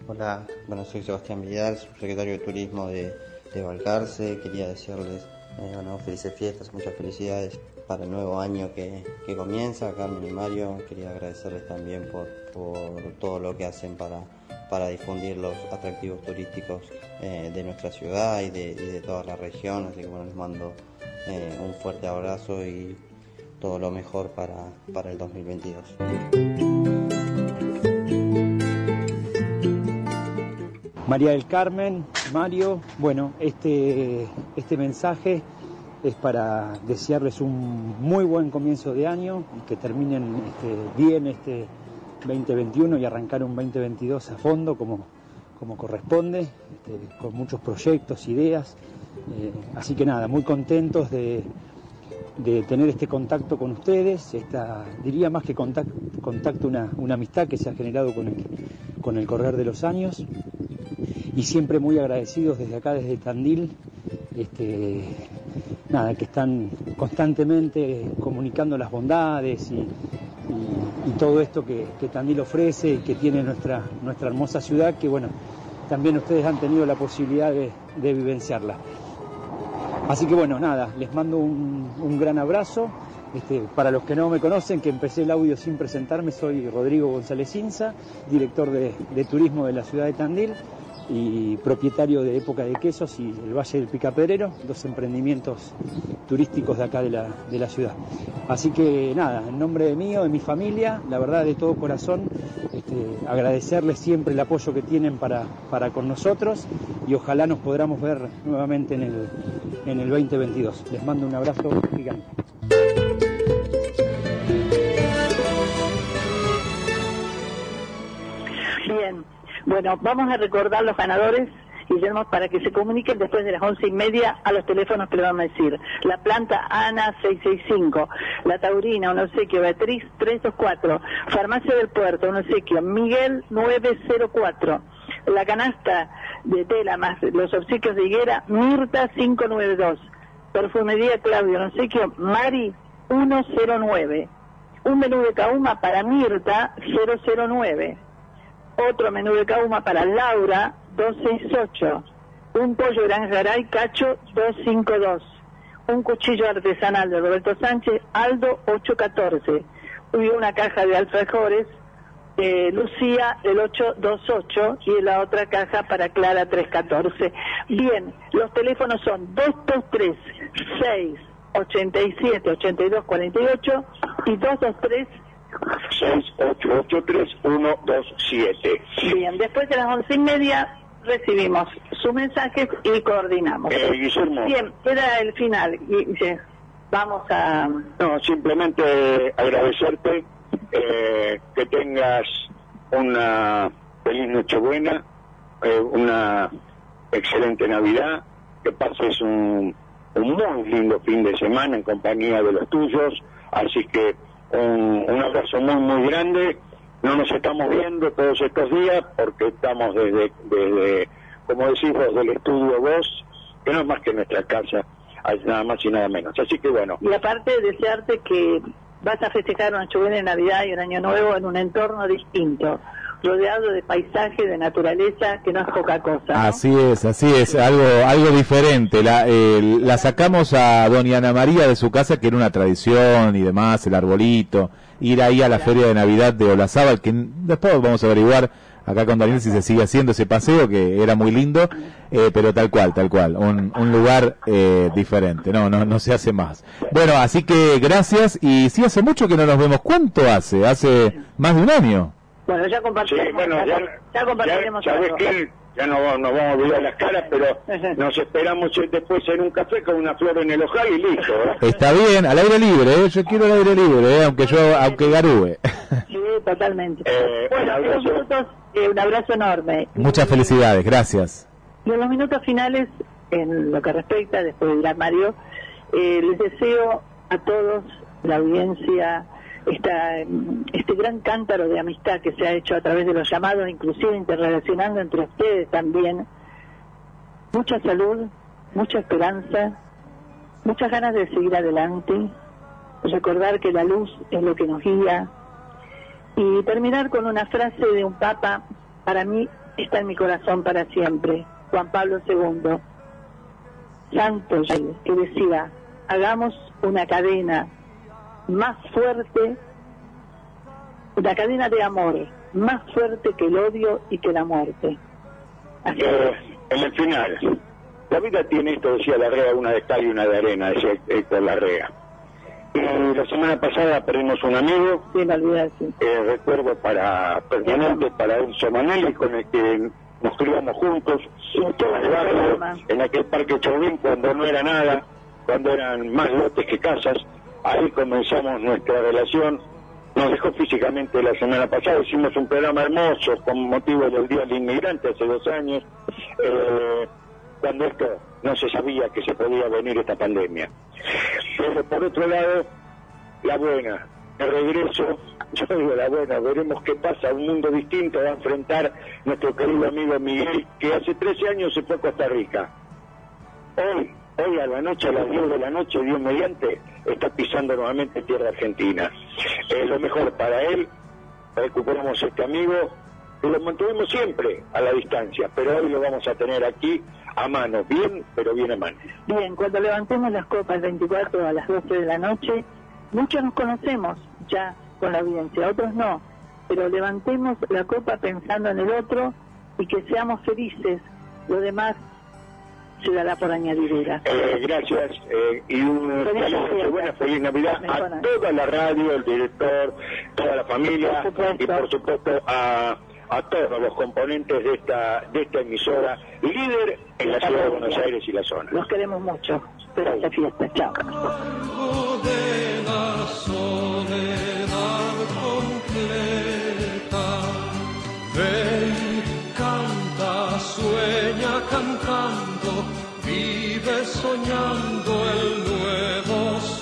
Hola, bueno, soy Sebastián Vidal, subsecretario de Turismo de, de Balcarce. Quería desearles eh, bueno, felices fiestas, muchas felicidades para el nuevo año que, que comienza. Carmen y Mario, quería agradecerles también por, por todo lo que hacen para, para difundir los atractivos turísticos eh, de nuestra ciudad y de, y de toda la región. Así que bueno, les mando eh, un fuerte abrazo y todo lo mejor para, para el 2022. María del Carmen, Mario, bueno, este, este mensaje es para desearles un muy buen comienzo de año y que terminen este, bien este 2021 y arrancar un 2022 a fondo como, como corresponde, este, con muchos proyectos, ideas. Eh, así que nada, muy contentos de, de tener este contacto con ustedes, esta, diría más que contacto, una, una amistad que se ha generado con el, con el correr de los años y siempre muy agradecidos desde acá, desde Tandil, este, nada, que están constantemente comunicando las bondades y, y- todo esto que, que Tandil ofrece y que tiene nuestra, nuestra hermosa ciudad, que bueno, también ustedes han tenido la posibilidad de vivenciarla. Así que bueno, nada, les mando un, gran abrazo. Este, para los que no me conocen, que empecé el audio sin presentarme, soy Rodrigo González Inza, director de, de turismo de la ciudad de Tandil y propietario de Época de Quesos y el Valle del Picapedrero, dos emprendimientos turísticos de acá de la, de la ciudad. Así que nada, en nombre de mío, de mi familia, la verdad de todo corazón, este, agradecerles siempre el apoyo que tienen para, para con nosotros y ojalá nos podamos ver nuevamente en el, en el 2022. Les mando un abrazo gigante. Bien, bueno, vamos a recordar los ganadores, Guillermo, para que se comuniquen después de las once y media a los teléfonos que le vamos a decir. La planta Ana 665, la Taurina, un obsequio, Beatriz 324, Farmacia del Puerto, un obsequio, Miguel 904, la canasta de tela más los obsequios de higuera, Mirta 592, Perfumería Claudio, un obsequio, Mari 109, un menú de cauma para Mirta 009 otro menú de cauma para Laura 268, un pollo gran Cacho 252, un cuchillo artesanal de Roberto Sánchez Aldo 814 y una caja de alfajores eh, Lucía el 828 y la otra caja para Clara 314. Bien, los teléfonos son 223 6 87 82 48 y 223 6883127. Bien, después de las once y media recibimos sus mensajes y coordinamos. Eh, Guillermo. Bien, era el final. Vamos a... No, simplemente agradecerte eh, que tengas una feliz Nochebuena, eh, una excelente Navidad, que pases un, un muy lindo fin de semana en compañía de los tuyos, así que un, un abrazo muy muy grande. No nos estamos viendo todos estos días porque estamos desde, desde como decís vos, del estudio vos, que no es más que nuestra casa, nada más y nada menos. Así que bueno, Y aparte desearte que vas a festejar una de Navidad y un Año Nuevo en un entorno distinto. Rodeado de paisaje, de naturaleza, que no es poca cosa. ¿no? Así es, así es, algo, algo diferente. La, eh, la sacamos a doña Ana María de su casa, que era una tradición y demás, el arbolito, ir ahí a la feria de Navidad de Olazábal, que después vamos a averiguar acá con Daniel si se sigue haciendo ese paseo, que era muy lindo, eh, pero tal cual, tal cual, un, un lugar eh, diferente, no, no, no se hace más. Bueno, así que gracias, y sí hace mucho que no nos vemos, ¿cuánto hace? Hace más de un año. Bueno, ya compartiremos. Sí, bueno, ya, ya compartiremos ya, ¿sabes algo. qué? Ya no nos vamos a olvidar las caras, pero (laughs) nos esperamos después en un café con una flor en el ojal y listo. (laughs) Está bien, al aire libre, ¿eh? yo quiero el aire libre, ¿eh? aunque yo, aunque garúe. (laughs) Sí, totalmente. Eh, bueno, minutos, eh, un abrazo enorme. Muchas felicidades, gracias. Y en los minutos finales, en lo que respecta, después de dirá Mario, eh, les deseo a todos, la audiencia, esta, este gran cántaro de amistad que se ha hecho a través de los llamados, inclusive interrelacionando entre ustedes también, mucha salud, mucha esperanza, muchas ganas de seguir adelante, recordar que la luz es lo que nos guía. Y terminar con una frase de un papa, para mí está en mi corazón para siempre, Juan Pablo II, santo que decía, hagamos una cadena más fuerte, una cadena de amor más fuerte que el odio y que la muerte. Así Eh, en el final, la vida tiene esto, decía Larrea, una de cal y una de arena, decía Héctor Larrea. Y la semana pasada perdimos un amigo, Sí, sí. eh, recuerdo para permanente para Enzo Manelli, con el que nos criamos juntos, el barrio, en aquel parque Chauvín, cuando no era nada, cuando eran más lotes que casas, ahí comenzamos nuestra relación. Nos dejó físicamente la semana pasada, hicimos un programa hermoso con motivo del Día del Inmigrante hace dos años, eh, cuando esto no se sabía que se podía venir esta pandemia. Pero por otro lado, la buena, de regreso, (laughs) yo digo la buena, veremos qué pasa, un mundo distinto va a enfrentar nuestro querido amigo Miguel, que hace 13 años se fue a Costa Rica. Hoy, hoy a la noche, a las 10 de la noche, Dios mediante, está pisando nuevamente tierra argentina. Es lo mejor para él, recuperamos este amigo, y lo mantuvimos siempre a la distancia, pero hoy lo vamos a tener aquí a mano, bien, pero bien a mano. Bien, cuando levantemos las copas el 24 a las 12 de la noche, muchos nos conocemos ya con la audiencia, otros no, pero levantemos la copa pensando en el otro y que seamos felices. Lo demás se dará por añadidura. Eh, gracias eh, y un Feliz buena feliz Navidad a toda la radio, el director, toda la familia y por supuesto a, a todos los componentes de esta de esta emisora líder en la ciudad de Buenos Aires y la zona. Los queremos mucho. Espero esta fiesta. Chao. Ven, canta, sueña cantando, Vive soñando el nuevo.